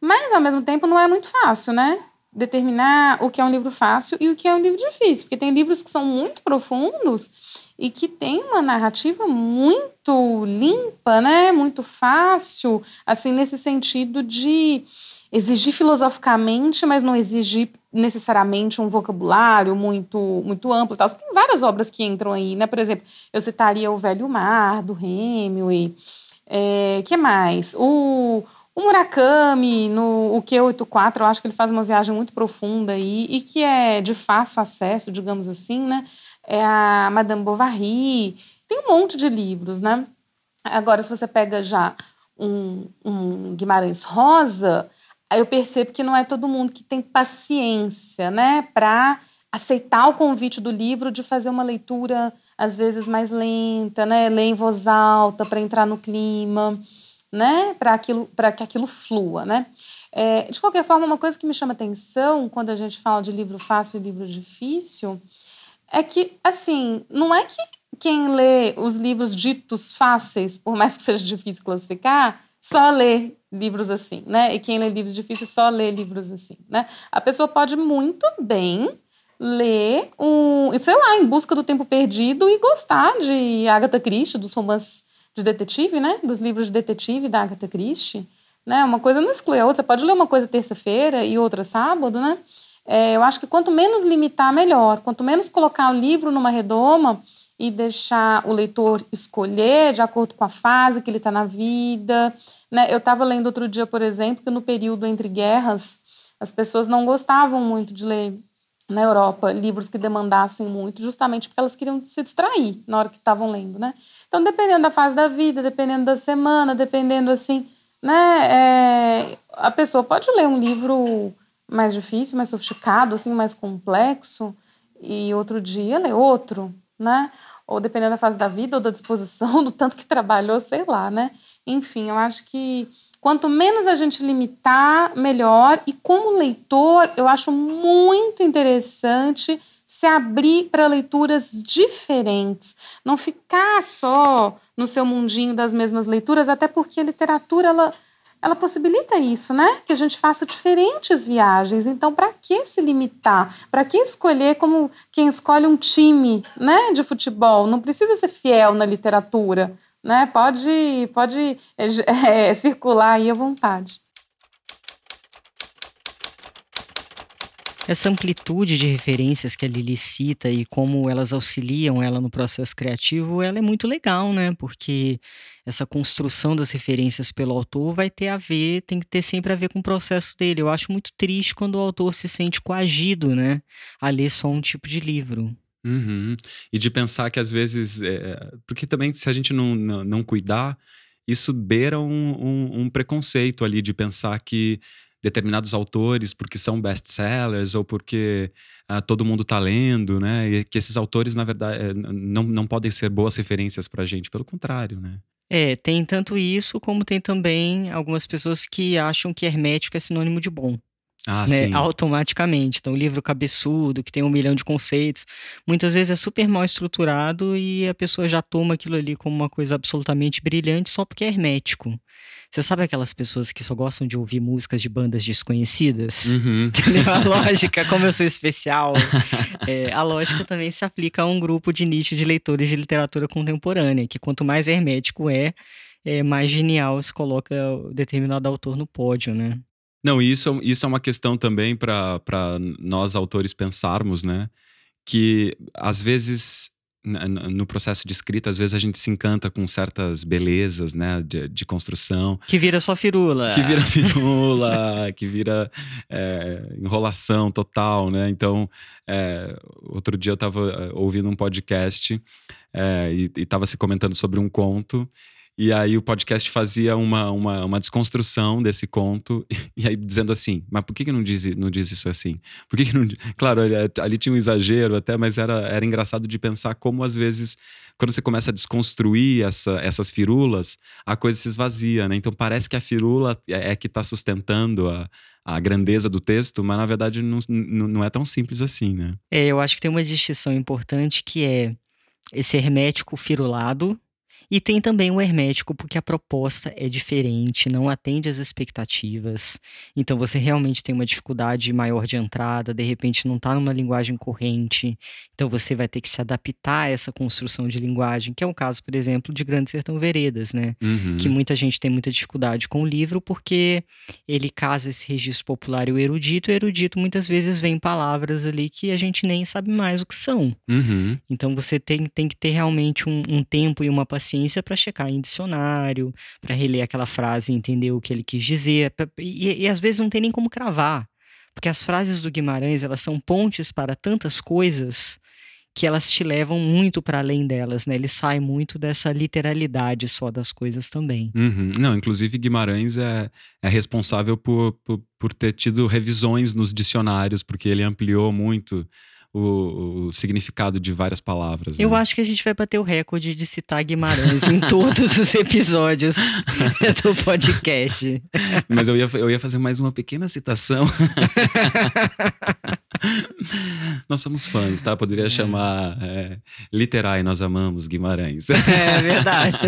Mas ao mesmo tempo não é muito fácil, né? Determinar o que é um livro fácil e o que é um livro difícil, porque tem livros que são muito profundos e que tem uma narrativa muito limpa, né? Muito fácil, assim nesse sentido de exigir filosoficamente, mas não exigir necessariamente um vocabulário muito muito amplo. Tal. Tem várias obras que entram aí, né? Por exemplo, eu citaria o Velho Mar do Hemingway. É, que mais? O o Murakami, no o Q84, eu acho que ele faz uma viagem muito profunda aí e que é de fácil acesso, digamos assim, né? É a Madame Bovary. Tem um monte de livros, né? Agora, se você pega já um, um Guimarães Rosa, aí eu percebo que não é todo mundo que tem paciência, né? Para aceitar o convite do livro de fazer uma leitura, às vezes, mais lenta, né? Ler em voz alta para entrar no clima né, para aquilo, para que aquilo flua, né? É, de qualquer forma, uma coisa que me chama atenção quando a gente fala de livro fácil e livro difícil é que, assim, não é que quem lê os livros ditos fáceis, por mais que seja difícil classificar, só lê livros assim, né? E quem lê livros difíceis só lê livros assim, né? A pessoa pode muito bem ler um, sei lá, em busca do tempo perdido e gostar de Agatha Christie, dos romances de detetive, né? Dos livros de detetive da Agatha Christie, né? Uma coisa não exclui a outra. Você pode ler uma coisa terça-feira e outra sábado, né? É, eu acho que quanto menos limitar, melhor. Quanto menos colocar o livro numa redoma e deixar o leitor escolher de acordo com a fase que ele está na vida. Né? Eu estava lendo outro dia, por exemplo, que no período entre guerras as pessoas não gostavam muito de ler na Europa livros que demandassem muito, justamente porque elas queriam se distrair na hora que estavam lendo, né? Então, dependendo da fase da vida, dependendo da semana, dependendo assim, né? É, a pessoa pode ler um livro mais difícil, mais sofisticado, assim, mais complexo, e outro dia ler outro, né? Ou dependendo da fase da vida ou da disposição, do tanto que trabalhou, sei lá, né? Enfim, eu acho que Quanto menos a gente limitar, melhor. E como leitor, eu acho muito interessante se abrir para leituras diferentes, não ficar só no seu mundinho das mesmas leituras, até porque a literatura ela, ela possibilita isso, né? Que a gente faça diferentes viagens. Então, para que se limitar? Para que escolher como quem escolhe um time, né, de futebol? Não precisa ser fiel na literatura né? Pode, pode é, circular aí à vontade. Essa amplitude de referências que a Lili cita e como elas auxiliam ela no processo criativo, ela é muito legal, né? Porque essa construção das referências pelo autor vai ter a ver, tem que ter sempre a ver com o processo dele. Eu acho muito triste quando o autor se sente coagido, né? A ler só um tipo de livro. Uhum. E de pensar que às vezes. É, porque também, se a gente não, não, não cuidar, isso beira um, um, um, preconceito ali de pensar que determinados autores, porque são best-sellers ou porque ah, todo mundo está lendo, né? E que esses autores, na verdade, é, não, não podem ser boas referências para a gente. Pelo contrário, né? É, tem tanto isso, como tem também algumas pessoas que acham que hermético é sinônimo de bom. Ah, né, automaticamente. Então, o livro cabeçudo, que tem um milhão de conceitos, muitas vezes é super mal estruturado e a pessoa já toma aquilo ali como uma coisa absolutamente brilhante só porque é hermético. Você sabe aquelas pessoas que só gostam de ouvir músicas de bandas desconhecidas? Uhum. A lógica, como eu sou especial, é, a lógica também se aplica a um grupo de nicho de leitores de literatura contemporânea, que quanto mais hermético é, é mais genial se coloca determinado autor no pódio, né? Não, isso, isso é uma questão também para nós autores pensarmos, né? Que às vezes no processo de escrita, às vezes a gente se encanta com certas belezas, né, de, de construção. Que vira só firula. Que vira firula, que vira é, enrolação total, né? Então, é, outro dia eu estava é, ouvindo um podcast é, e estava se comentando sobre um conto e aí o podcast fazia uma, uma, uma, desconstrução desse conto, e aí dizendo assim, mas por que, que não, diz, não diz isso assim? Por que, que não. Claro, ali, ali tinha um exagero até, mas era, era engraçado de pensar como às vezes, quando você começa a desconstruir essa, essas firulas, a coisa se esvazia, né? Então parece que a firula é, é que está sustentando a, a grandeza do texto, mas na verdade não, não é tão simples assim, né? É, eu acho que tem uma distinção importante que é esse hermético firulado, e tem também o hermético, porque a proposta é diferente, não atende às expectativas. Então você realmente tem uma dificuldade maior de entrada, de repente não está numa linguagem corrente. Então você vai ter que se adaptar a essa construção de linguagem, que é o caso, por exemplo, de Grande Sertão Veredas, né? Uhum. Que muita gente tem muita dificuldade com o livro, porque ele casa esse registro popular e o erudito. E o erudito muitas vezes vem palavras ali que a gente nem sabe mais o que são. Uhum. Então você tem, tem que ter realmente um, um tempo e uma paciência paciência para checar em dicionário, para reler aquela frase e entender o que ele quis dizer. E, e às vezes não tem nem como cravar, porque as frases do Guimarães elas são pontes para tantas coisas que elas te levam muito para além delas, né? Ele sai muito dessa literalidade só das coisas também. Uhum. Não, inclusive Guimarães é, é responsável por, por, por ter tido revisões nos dicionários, porque ele ampliou muito o, o significado de várias palavras. Eu né? acho que a gente vai bater o recorde de citar Guimarães em todos os episódios do podcast. Mas eu ia, eu ia fazer mais uma pequena citação. nós somos fãs, tá? Poderia é. chamar é, Literai, nós amamos Guimarães. É verdade.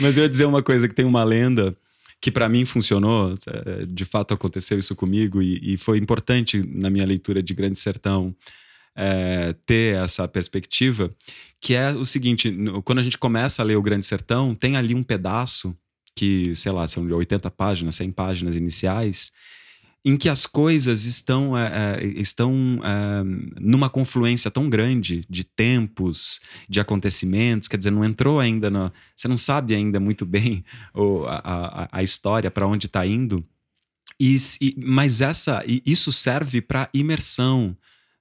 Mas eu ia dizer uma coisa que tem uma lenda que para mim funcionou, é, de fato aconteceu isso comigo e, e foi importante na minha leitura de Grande Sertão é, ter essa perspectiva, que é o seguinte: quando a gente começa a ler o Grande Sertão, tem ali um pedaço que, sei lá, são de 80 páginas, 100 páginas iniciais, em que as coisas estão, é, é, estão é, numa confluência tão grande de tempos, de acontecimentos, quer dizer, não entrou ainda, no, você não sabe ainda muito bem o, a, a, história, para onde está indo, e, e, mas essa, isso serve para imersão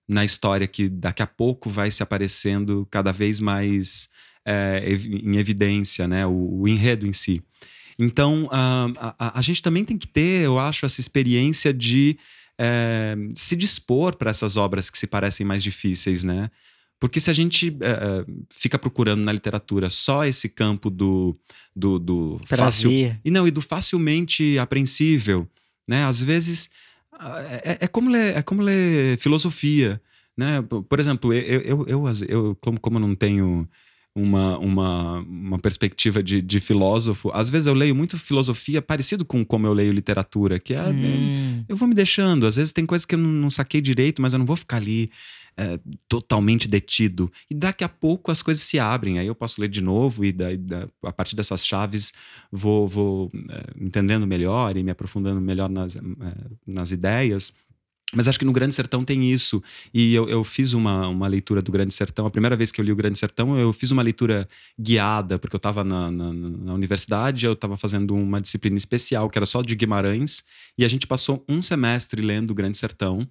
na história que daqui a pouco vai se aparecendo cada vez mais é, em evidência, né, o, o enredo em si. Então, a, a, a, gente também tem que ter, eu acho, essa experiência de é, se dispor para essas obras que se parecem mais difíceis, né? Porque se a gente é, fica procurando na literatura só esse campo do, do, do fácil. E não, e do facilmente apreensível, né? Às vezes é, é, como, ler, é como ler filosofia. Né? Por exemplo, eu, eu, eu, eu como, como eu não tenho uma, uma, uma perspectiva de, de filósofo. Às vezes eu leio muito filosofia parecido com como eu leio literatura, que é. Hum. Eu vou me deixando. Às vezes tem coisas que eu não, não saquei direito, mas eu não vou ficar ali é, totalmente detido. E daqui a pouco as coisas se abrem. Aí eu posso ler de novo e da, da, a partir dessas chaves vou, vou é, entendendo melhor e me aprofundando melhor nas, é, nas ideias. Mas acho que no Grande Sertão tem isso. E eu, eu, fiz uma, uma leitura do Grande Sertão. A primeira vez que eu li o Grande Sertão, eu fiz uma leitura guiada, porque eu estava na, na, na, universidade, eu estava fazendo uma disciplina especial, que era só de Guimarães. E a gente passou um semestre lendo o Grande Sertão.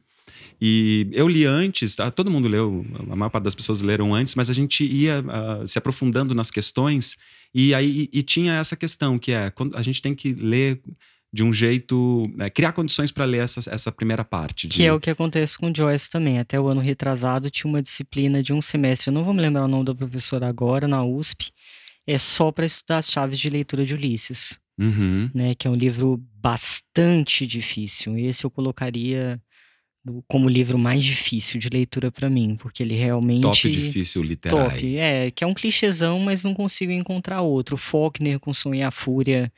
E eu li antes, tá? todo mundo leu, a maior parte das pessoas leram antes, mas a gente ia uh, se aprofundando nas questões. E aí e, e tinha essa questão, que é quando a gente tem que ler de um jeito. Né, criar condições para ler essa, essa primeira parte. De... Que é o que acontece com Joyce também. Até o ano retrasado tinha uma disciplina de um semestre, eu não vou me lembrar o nome da professora agora, na USP, é só para estudar as chaves de leitura de Ulisses. Uhum. Né, que é um livro bastante difícil. Esse eu colocaria como livro mais difícil de leitura para mim, porque ele realmente top difícil literário. Top, é, que é um clichêzão, mas não consigo encontrar outro. Faulkner com Sonho e a Fúria,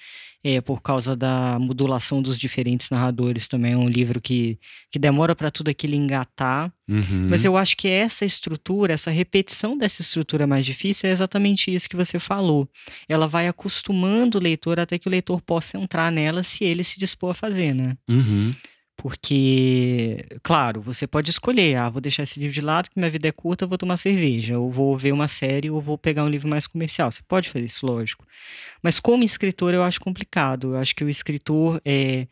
é, por causa da modulação dos diferentes narradores também é um livro que, que demora para tudo aquilo engatar. Uhum. Mas eu acho que essa estrutura, essa repetição dessa estrutura mais difícil é exatamente isso que você falou. Ela vai acostumando o leitor até que o leitor possa entrar nela se ele se dispor a fazer, né? Uhum. Porque, claro, você pode escolher, ah, vou deixar esse livro de lado, que minha vida é curta, vou tomar cerveja, ou vou ver uma série, ou vou pegar um livro mais comercial. Você pode fazer isso, lógico. Mas como escritor eu acho complicado. Eu acho que o escritor, é,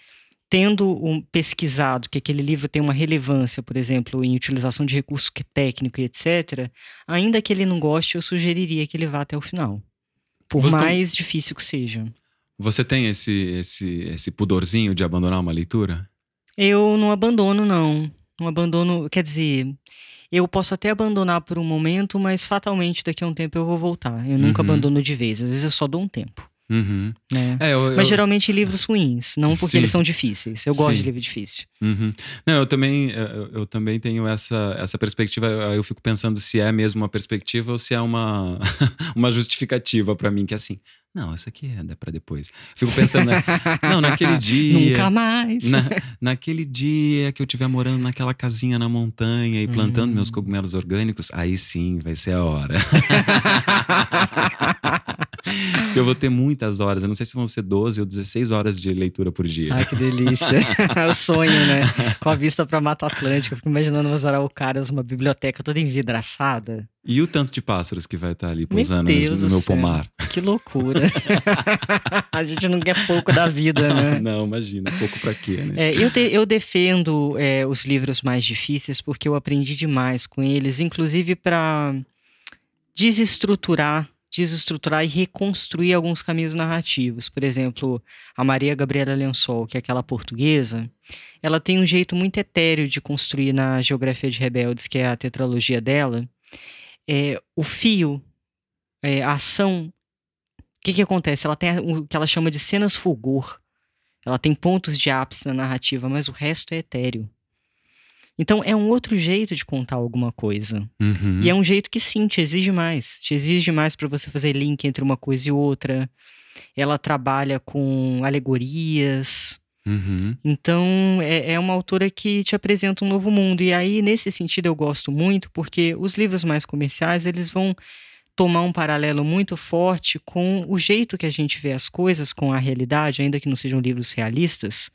tendo um, pesquisado que aquele livro tem uma relevância, por exemplo, em utilização de recurso técnico e etc., ainda que ele não goste, eu sugeriria que ele vá até o final. Por você mais tem... difícil que seja. Você tem esse, esse, esse pudorzinho de abandonar uma leitura? Eu não abandono, não. Não abandono, quer dizer, eu posso até abandonar por um momento, mas fatalmente daqui a um tempo eu vou voltar. Eu nunca uhum. abandono de vez, às vezes eu só dou um tempo. Uhum. Né? É, eu, mas geralmente livros ruins, não porque Sim. eles são difíceis. Eu gosto Sim. de livro difícil. Uhum. Não, eu também, eu, eu, também tenho essa, essa perspectiva. Eu fico pensando se é mesmo uma perspectiva ou se é uma, uma justificativa para mim, que é assim, não, isso aqui é para depois. Fico pensando, né? não, naquele dia. Nunca mais. Na, naquele dia que eu estiver morando naquela casinha na montanha e plantando hum. meus cogumelos orgânicos, aí sim vai ser a hora. Porque eu vou ter muitas horas. Eu não sei se vão ser 12 ou 16 horas de leitura por dia. Ai, que delícia. é o sonho, né? Com a vista para Mata Atlântica. Eu fico imaginando os araucárias, uma biblioteca toda envidraçada. E o tanto de pássaros que vai estar ali pousando meu no meu pomar. Que loucura. a gente não quer pouco da vida, né? Não, imagina, pouco para quê, né? É, eu, de, eu defendo é, os livros mais difíceis porque eu aprendi demais com eles, inclusive para desestruturar desestruturar e reconstruir alguns caminhos narrativos. Por exemplo, a Maria Gabriela Lençol, que é aquela portuguesa, ela tem um jeito muito etéreo de construir na Geografia de Rebeldes, que é a tetralogia dela, é, o fio, é, a ação, o que, que acontece? Ela tem o que ela chama de cenas fulgor. Ela tem pontos de ápice na narrativa, mas o resto é etéreo. Então é um outro jeito de contar alguma coisa. Uhum. E é um jeito que sim, te exige mais. Te exige mais para você fazer link entre uma coisa e outra. Ela trabalha com alegorias. Uhum. Então é, é uma autora que te apresenta um novo mundo. E aí, nesse sentido, eu gosto muito, porque os livros mais comerciais, eles vão tomar um paralelo muito forte com o jeito que a gente vê as coisas, com a realidade, ainda que não sejam livros realistas,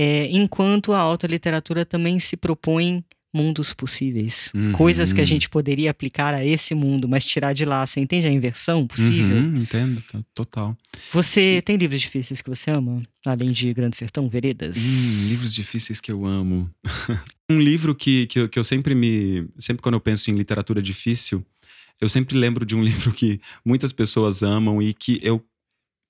é, enquanto a alta literatura também se propõe mundos possíveis. Uhum. Coisas que a gente poderia aplicar a esse mundo, mas tirar de lá. Você entende a inversão possível? Uhum, entendo, total. Você tem livros difíceis que você ama? Além de Grande Sertão, Veredas? Hum, livros difíceis que eu amo. um livro que, que, eu, que eu sempre me. Sempre quando eu penso em literatura difícil, eu sempre lembro de um livro que muitas pessoas amam e que eu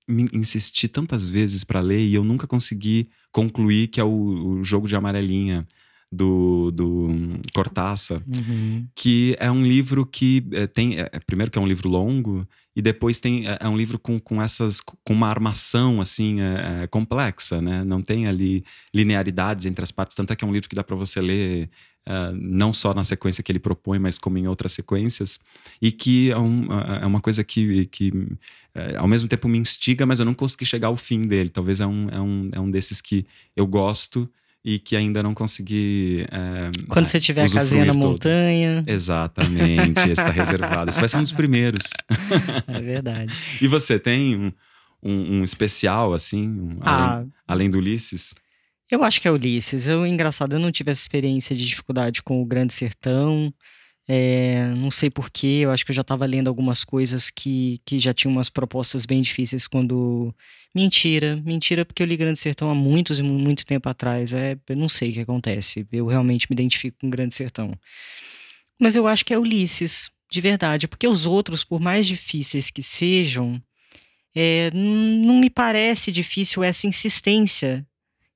insisti tantas vezes para ler e eu nunca consegui concluir, que é o, o Jogo de Amarelinha do, do Cortaça, uhum. que é um livro que é, tem. É, primeiro que é um livro longo, e depois tem é, é um livro com, com essas. com uma armação assim é, complexa, né? Não tem ali linearidades entre as partes, tanto é que é um livro que dá para você ler. Uh, não só na sequência que ele propõe, mas como em outras sequências, e que é, um, é uma coisa que, que ao mesmo tempo me instiga, mas eu não consegui chegar ao fim dele. Talvez é um, é um, é um desses que eu gosto, e que ainda não consegui. É, Quando você tiver a casinha na todo. montanha. Exatamente, esse está reservado. Esse vai ser um dos primeiros. É verdade. e você tem um, um, um especial, assim, um, ah, além, além do Ulisses? Eu acho que é Ulisses. Eu, engraçado, eu não tive essa experiência de dificuldade com o Grande Sertão. É, não sei porquê, eu acho que eu já estava lendo algumas coisas que, que já tinham umas propostas bem difíceis quando. Mentira, mentira, porque eu li Grande Sertão há muitos e muito tempo atrás. É, eu não sei o que acontece. Eu realmente me identifico com Grande Sertão. Mas eu acho que é Ulisses, de verdade, porque os outros, por mais difíceis que sejam, é, não me parece difícil essa insistência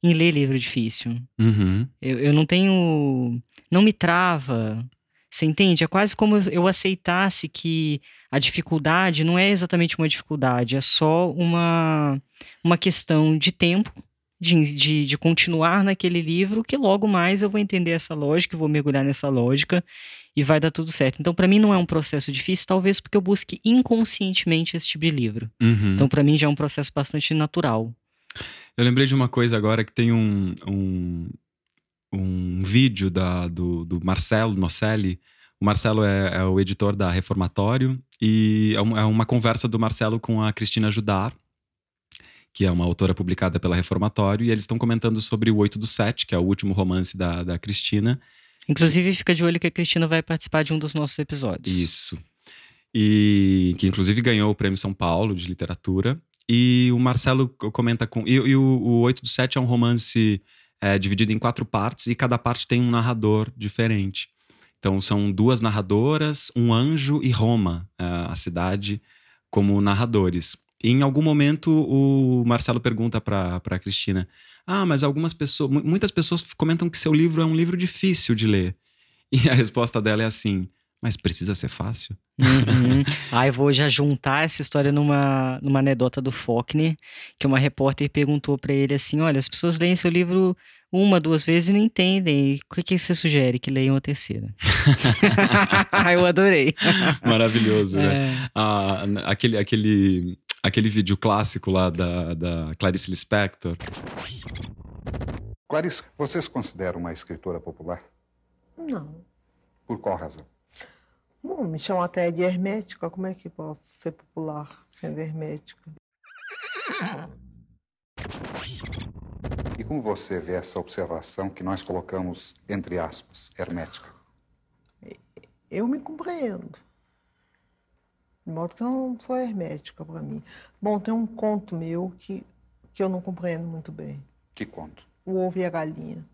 em ler livro difícil. Uhum. Eu, eu não tenho. Não me trava você entende? É quase como eu aceitasse que a dificuldade não é exatamente uma dificuldade, é só uma, uma questão de tempo, de, de, de continuar naquele livro, que logo mais eu vou entender essa lógica, vou mergulhar nessa lógica e vai dar tudo certo. Então, para mim, não é um processo difícil, talvez porque eu busque inconscientemente esse tipo de livro. Uhum. Então, para mim, já é um processo bastante natural. Eu lembrei de uma coisa agora que tem um, um, um vídeo da, do, do Marcelo Nocelli. O Marcelo é, é, o editor da Reformatório e é uma, é uma, conversa do Marcelo com a Cristina Judar, que é uma autora publicada pela Reformatório, e eles estão comentando sobre o Oito do Sete, que é o último romance da, da Cristina. Inclusive, fica de olho que a Cristina vai participar de um dos nossos episódios. Isso. E que inclusive ganhou o Prêmio São Paulo de Literatura. E o Marcelo comenta com. E, e o, o Oito do Sete é um romance é dividido em quatro partes e cada parte tem um narrador diferente. Então são duas narradoras, um anjo e Roma, é, a cidade, como narradores. E em algum momento o Marcelo pergunta para Cristina: Ah, mas algumas pessoas, muitas pessoas comentam que seu livro é um livro difícil de ler. E a resposta dela é assim: Mas precisa ser fácil? Uhum. ah, eu vou já juntar essa história numa, numa anedota do Faulkner, que uma repórter perguntou para ele assim: Olha, as pessoas leem seu livro uma, duas vezes e não entendem. O que, que você sugere? Que leiam a terceira. eu adorei. Maravilhoso, né? É. Ah, aquele, aquele, aquele vídeo clássico lá da, da Clarice Lispector. Clarice, você se considera uma escritora popular? Não. Por qual razão? Bom, me chamam até de hermética. Como é que posso ser popular sendo hermética? E como você vê essa observação que nós colocamos entre aspas, hermética? Eu me compreendo. De modo que eu não sou hermética para mim. Bom, tem um conto meu que, que eu não compreendo muito bem. Que conto? O ovo e a galinha.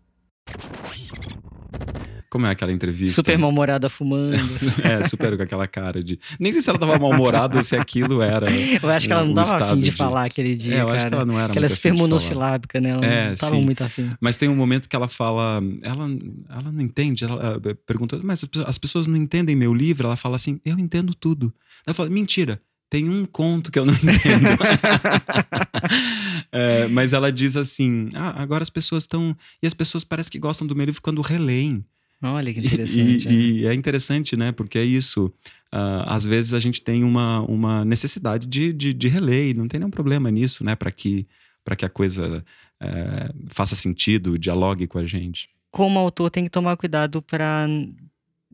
Como é aquela entrevista? Super mal-humorada fumando. é, super com aquela cara de. Nem sei se ela tava mal-humorada ou se aquilo era. Eu acho que ela não tava afim de, de, falar aquele dia. É, eu cara. acho que ela não era Aquela é super monossilábica, né? Ela é, não tava sim. muito afim. Mas tem um momento que ela fala. Ela, ela não entende. Ela pergunta, mas as pessoas não entendem meu livro? Ela fala assim: eu entendo tudo. Ela fala, mentira tem um conto que eu não entendo. é, mas ela diz assim: ah, agora as pessoas estão. E as pessoas parecem que gostam do meu livro quando releem. Olha que interessante. E, é. e é interessante, né? Porque é isso. Uh, às vezes a gente tem uma, uma necessidade de, de, de reler, e não tem nenhum problema nisso, né? Para que, que a coisa uh, faça sentido, dialogue com a gente. Como autor, tem que tomar cuidado para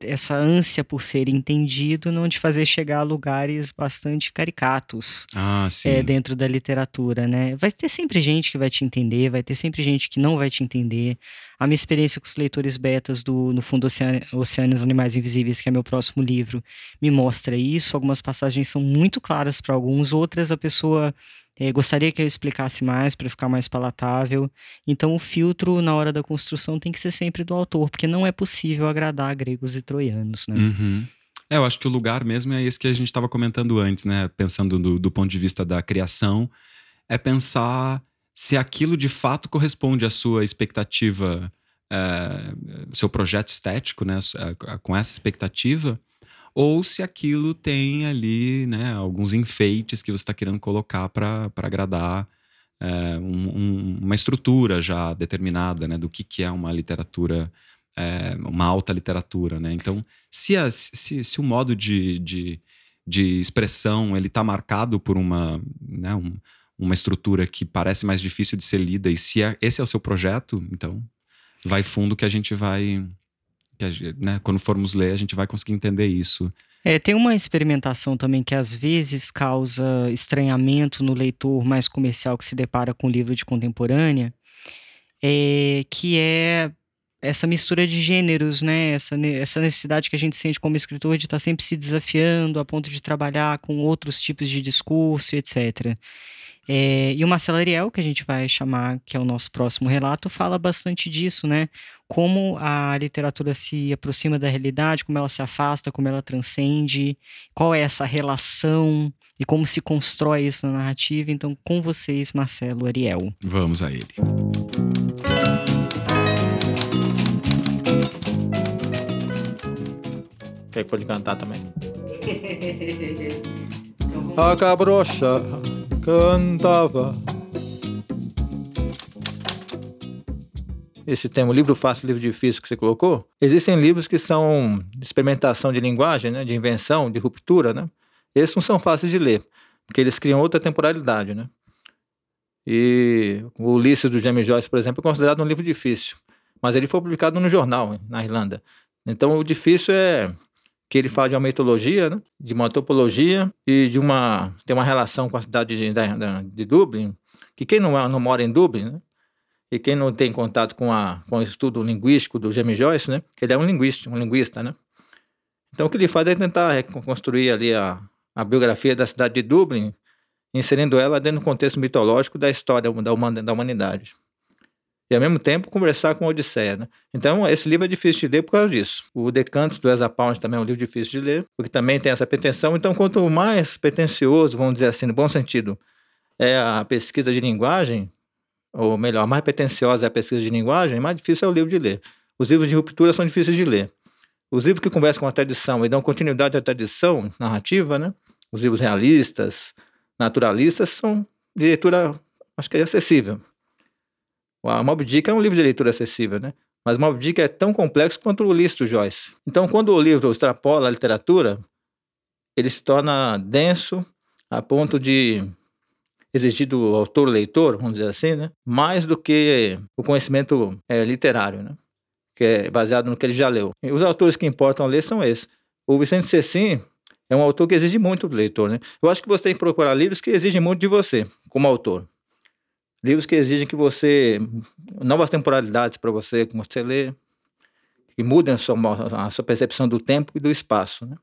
essa ânsia por ser entendido não te fazer chegar a lugares bastante caricatos Ah, é, dentro da literatura, né? Vai ter sempre gente que vai te entender, vai ter sempre gente que não vai te entender. A minha experiência com os leitores betas do No Fundo Oceano, Oceano e os Animais Invisíveis, que é meu próximo livro, me mostra isso. Algumas passagens são muito claras para alguns, outras a pessoa é, gostaria que eu explicasse mais para ficar mais palatável. Então, o filtro na hora da construção tem que ser sempre do autor, porque não é possível agradar gregos e troianos, né? Uhum. É, eu acho que o lugar mesmo é esse que a gente estava comentando antes, né? Pensando do, do ponto de vista da criação, é pensar se aquilo de fato corresponde à sua expectativa, é, seu projeto estético, né? é, Com essa expectativa, ou se aquilo tem ali, né? Alguns enfeites que você está querendo colocar para agradar é, um- um- uma estrutura já determinada, né? Do que, que é uma literatura, é, uma alta literatura, né? Então, se, a- se, se o modo de, de, de expressão ele está marcado por uma, né, um- uma estrutura que parece mais difícil de ser lida, e se é- esse é o seu projeto, então vai fundo que a gente vai. Que né, quando formos ler, a gente vai conseguir entender isso. É, tem uma experimentação também que às vezes causa estranhamento no leitor mais comercial que se depara com livro de contemporânea, é, que é essa mistura de gêneros, né? Essa, essa necessidade que a gente sente como escritor de estar sempre se desafiando a ponto de trabalhar com outros tipos de discurso, etc. É, e o Marcelo Ariel, que a gente vai chamar, que é o nosso próximo relato, fala bastante disso, né? Como a literatura se aproxima da realidade, como ela se afasta, como ela transcende, qual é essa relação e como se constrói isso na narrativa. Então, com vocês, Marcelo Ariel. Vamos a ele. Aí pode cantar também. A cabrocha cantava. Esse tema, livro fácil, livro difícil que você colocou, existem livros que são de experimentação de linguagem, né, de invenção, de ruptura, né? Esses não são fáceis de ler, porque eles criam outra temporalidade, né? E o Ulisses do James Joyce, por exemplo, é considerado um livro difícil, mas ele foi publicado no jornal, na Irlanda. Então, o difícil é que ele fala de uma mitologia, né? de uma topologia e de uma tem uma relação com a cidade de, da- de Dublin, que quem não, é- não mora em Dublin, né? E quem não tem contato com, a, com o estudo linguístico do James Joyce, né? que ele é um linguista, um linguista, né? Então o que ele faz é tentar reconstruir ali a, a biografia da cidade de Dublin, inserindo ela dentro do contexto mitológico da história da, humanidade. E ao mesmo tempo conversar com a Odisseia, né? Então, esse livro é difícil de ler por causa disso. O Decantos do Eza Pound também é um livro difícil de ler, porque também tem essa pretensão. Então, quanto mais pretencioso, vamos dizer assim, no bom sentido, é a pesquisa de linguagem, ou melhor, mais pretensiosa é a pesquisa de linguagem, mais difícil é o livro de ler. Os livros de ruptura são difíceis de ler. Os livros que conversam com a tradição e dão continuidade à tradição narrativa, né? Os livros realistas, naturalistas, são de leitura, acho que é acessível. O Moby Dick é um livro de leitura acessível, né? Mas o Moby Dick é tão complexo quanto o Ulisses do Joyce. Então, quando o livro extrapola a literatura, ele se torna denso a ponto de exigir do autor-leitor, vamos dizer assim, né? mais do que o conhecimento é, literário, né? que é baseado no que ele já leu. E os autores que importam ler são esses. O Vicente Cecim é um autor que exige muito do leitor. Né? Eu acho que você tem que procurar livros que exigem muito de você, como autor. Livros que exigem que você. novas temporalidades para você, como você lê, que mudem a sua, a sua percepção do tempo e do espaço. Né?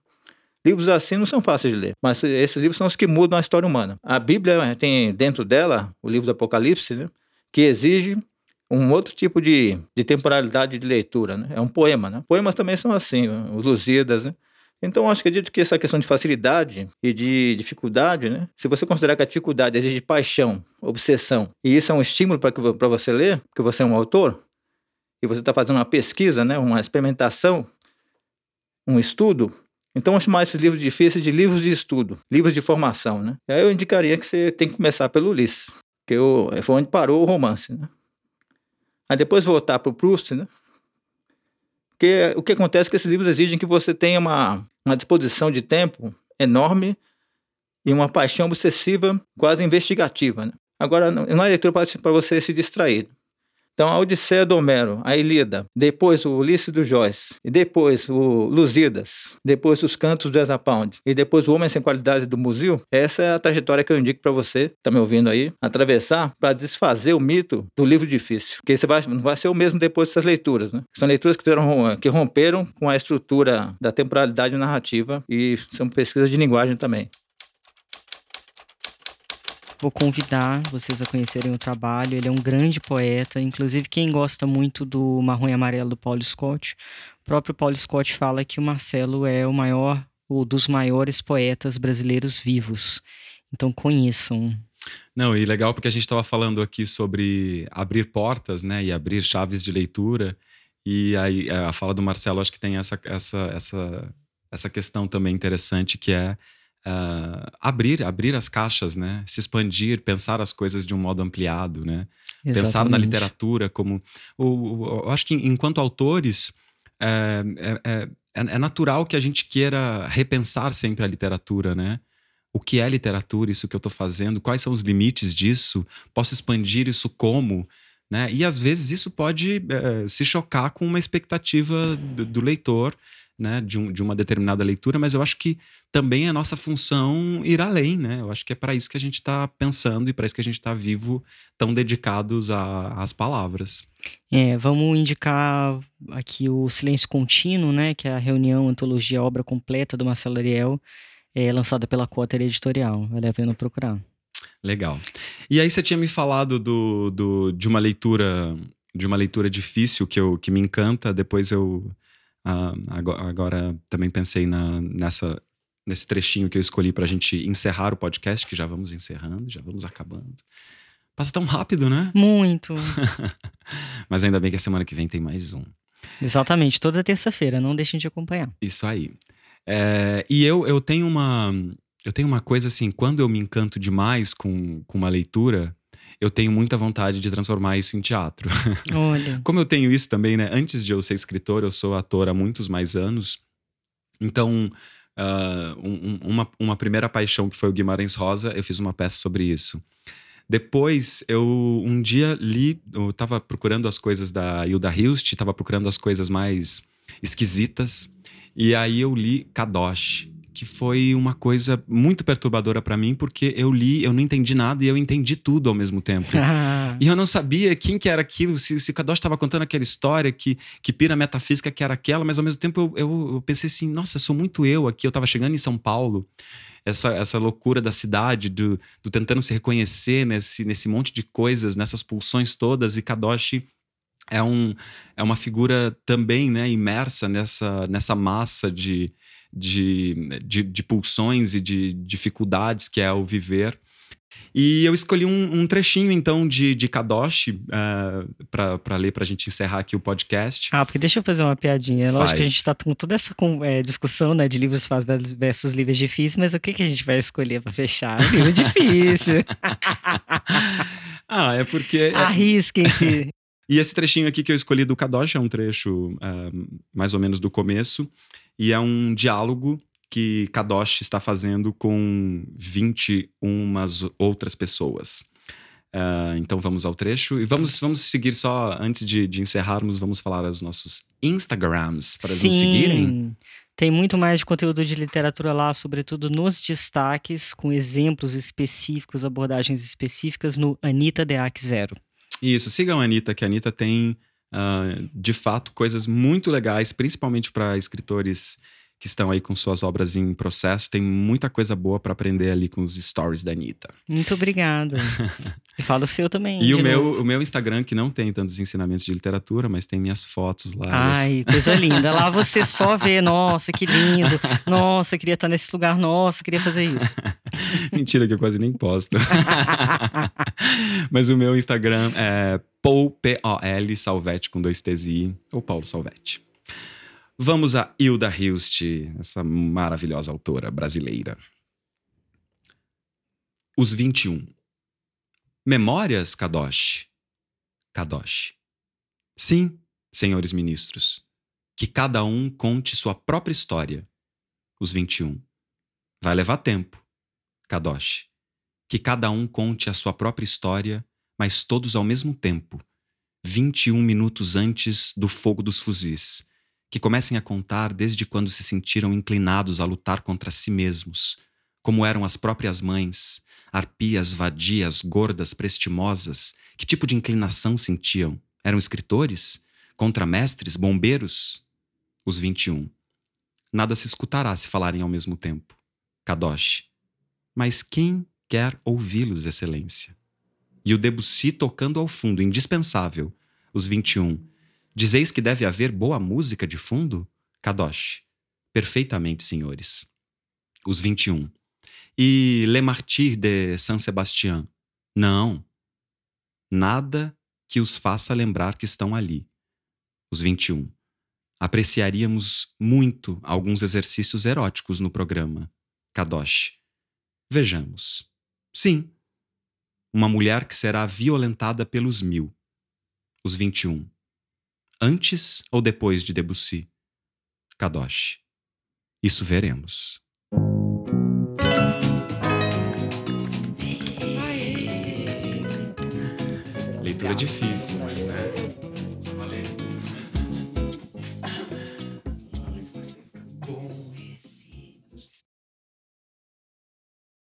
Livros assim não são fáceis de ler, mas esses livros são os que mudam a história humana. A Bíblia tem dentro dela, o livro do Apocalipse, né, que exige um outro tipo de, de temporalidade de leitura. Né? É um poema. Né? Poemas também são assim, os Lusíadas. Né? Então, acho que acredito que essa questão de facilidade e de dificuldade, né? se você considerar que a dificuldade exige paixão, obsessão, e isso é um estímulo para você ler, porque você é um autor, e você está fazendo uma pesquisa, né? uma experimentação, um estudo, então, vamos chamar esses livros difíceis de livros de estudo, livros de formação, né? E aí eu indicaria que você tem que começar pelo Ulisses, que eu, foi onde parou o romance, né? Aí depois voltar para o Proust, né? Porque o que acontece é que esses livros exigem que você tenha uma, uma disposição de tempo enorme e uma paixão obsessiva, quase investigativa, né? Agora, não é leitura para você se distrair. Então, a Odisseia do Homero, a Ilíada, depois o Ulisses do Joyce, e depois o Lusíadas, depois os Cantos do Esapound, e depois o Homem Sem Qualidade do Musil, essa é a trajetória que eu indico para você, tá me ouvindo aí, atravessar para desfazer o mito do livro difícil. Porque você vai, não vai ser o mesmo depois dessas leituras, né? São leituras que, que romperam com a estrutura da temporalidade narrativa e são pesquisas de linguagem também. Vou convidar vocês a conhecerem o trabalho. Ele é um grande poeta. Inclusive, quem gosta muito do Marrom e Amarelo do Paulo Scott, o próprio Paulo Scott fala que o Marcelo é o maior, ou dos maiores poetas brasileiros vivos. Então, conheçam. Não, e legal porque a gente estava falando aqui sobre abrir portas, né, e abrir chaves de leitura. E aí a fala do Marcelo acho que tem essa, essa, essa, essa questão também interessante que é uh, abrir, abrir as caixas, né? Se expandir, pensar as coisas de um modo ampliado, né? Exatamente. Pensar na literatura como... Eu acho que enquanto autores é, é, é, é natural que a gente queira repensar sempre a literatura, né? o que é literatura, isso que eu estou fazendo, quais são os limites disso, posso expandir isso como, né? E às vezes isso pode é, se chocar com uma expectativa do, do leitor né, de, um, de, uma determinada leitura, mas eu acho que também é nossa função ir além, né? Eu acho que é para isso que a gente está pensando e para isso que a gente está vivo, tão dedicados às palavras. É, vamos indicar aqui o Silêncio Contínuo, né, que é a reunião, antologia, obra completa do Marcelo Ariel, é, lançada pela Cota Editorial. Vale a pena procurar. Legal. E aí você tinha me falado do, do, de uma leitura de uma leitura difícil que, eu, que me encanta. Depois eu Uh, agora, agora, também pensei na, nessa, nesse trechinho que eu escolhi para a gente encerrar o podcast, que já vamos encerrando, já vamos acabando. Passa tão rápido, né? Muito. Mas ainda bem que a semana que vem tem mais um. Exatamente, toda terça-feira, não deixem de acompanhar. Isso aí. É, e eu, eu tenho uma. Eu tenho uma coisa assim, quando eu me encanto demais com, com uma leitura, eu tenho muita vontade de transformar isso em teatro. Olha. Como eu tenho isso também, né? Antes de eu ser escritor, eu sou ator há muitos mais anos. Então, uh, um, uma, uma primeira paixão que foi o Guimarães Rosa, eu fiz uma peça sobre isso. Depois, eu um dia li, eu estava procurando as coisas da Hilda Hilst, estava procurando as coisas mais esquisitas, e aí eu li Kadosh que foi uma coisa muito perturbadora para mim, porque eu li, eu não entendi nada e eu entendi tudo ao mesmo tempo. e eu não sabia quem que era aquilo, se, se Kadosh estava contando aquela história que, que pira metafísica que era aquela, mas ao mesmo tempo eu, eu, eu pensei assim, nossa, sou muito eu aqui. Eu estava chegando em São Paulo, essa, essa loucura da cidade, do, do tentando se reconhecer nesse, nesse monte de coisas, nessas pulsões todas, e Kadosh é, um, é uma figura também né, imersa nessa, nessa massa de, de, de, de pulsões e de dificuldades que é o viver. E eu escolhi um, um, trechinho, então, de, de Kadosh uh, eh, para ler, para a gente encerrar aqui o podcast. Ah, porque deixa eu fazer uma piadinha. Faz. Lógico que a gente está com toda essa com, é, discussão né, de livros fáceis versus livros difíceis, mas o que, que a gente vai escolher para fechar? livro difícil. ah, é porque. Arrisquem-se. E esse trechinho aqui que eu escolhi do Kadosh é um trecho uh, mais ou menos do começo. E é um diálogo que Kadosh está fazendo com 21 outras pessoas. Uh, então vamos ao trecho e vamos, vamos seguir só, antes de, de encerrarmos, vamos falar os nossos Instagrams para nos seguirem. Tem muito mais de conteúdo de literatura lá, sobretudo nos destaques, com exemplos específicos, abordagens específicas no Anitta Deac Zero. Isso, sigam a Anitta, que a Anitta tem uh, de fato, coisas muito legais, principalmente para escritores que estão aí com suas obras em processo. Tem muita coisa boa para aprender ali com os stories da Anitta. Muito obrigado. e fala o seu também. E o meu, o meu Instagram, que não tem tantos ensinamentos de literatura, mas tem minhas fotos lá. Ai, coisa linda. Lá você só vê, nossa, que lindo. Nossa, queria estar nesse lugar. Nossa, queria fazer isso. Mentira, que eu quase nem posto. mas o meu Instagram é Paul, P-O-L, Salvete com dois T's e I, ou Paulo Salvete. Vamos a Hilda Hilst, essa maravilhosa autora brasileira. Os 21. Memórias, Kadosh? Kadosh. Sim, senhores ministros. Que cada um conte sua própria história. Os 21. Vai levar tempo. Kadosh. Que cada um conte a sua própria história, mas todos ao mesmo tempo. 21 minutos antes do fogo dos fuzis, que comecem a contar desde quando se sentiram inclinados a lutar contra si mesmos, como eram as próprias mães, arpias vadias, gordas, prestimosas, que tipo de inclinação sentiam? Eram escritores? Contramestres? Bombeiros? Os 21. Nada se escutará se falarem ao mesmo tempo. Kadosh. Mas quem quer ouvi-los, Excelência? E o Debussy tocando ao fundo, indispensável. Os 21. Dizeis que deve haver boa música de fundo? Kadosh. Perfeitamente, senhores. Os 21. E Le Martyr de Saint Sebastián? Não. Nada que os faça lembrar que estão ali. Os 21. Apreciaríamos muito alguns exercícios eróticos no programa. Kadosh. Vejamos. Sim. Uma mulher que será violentada pelos mil. Os 21. Antes ou depois de Debussy? Kadosh. Isso veremos. Leitura difícil, mas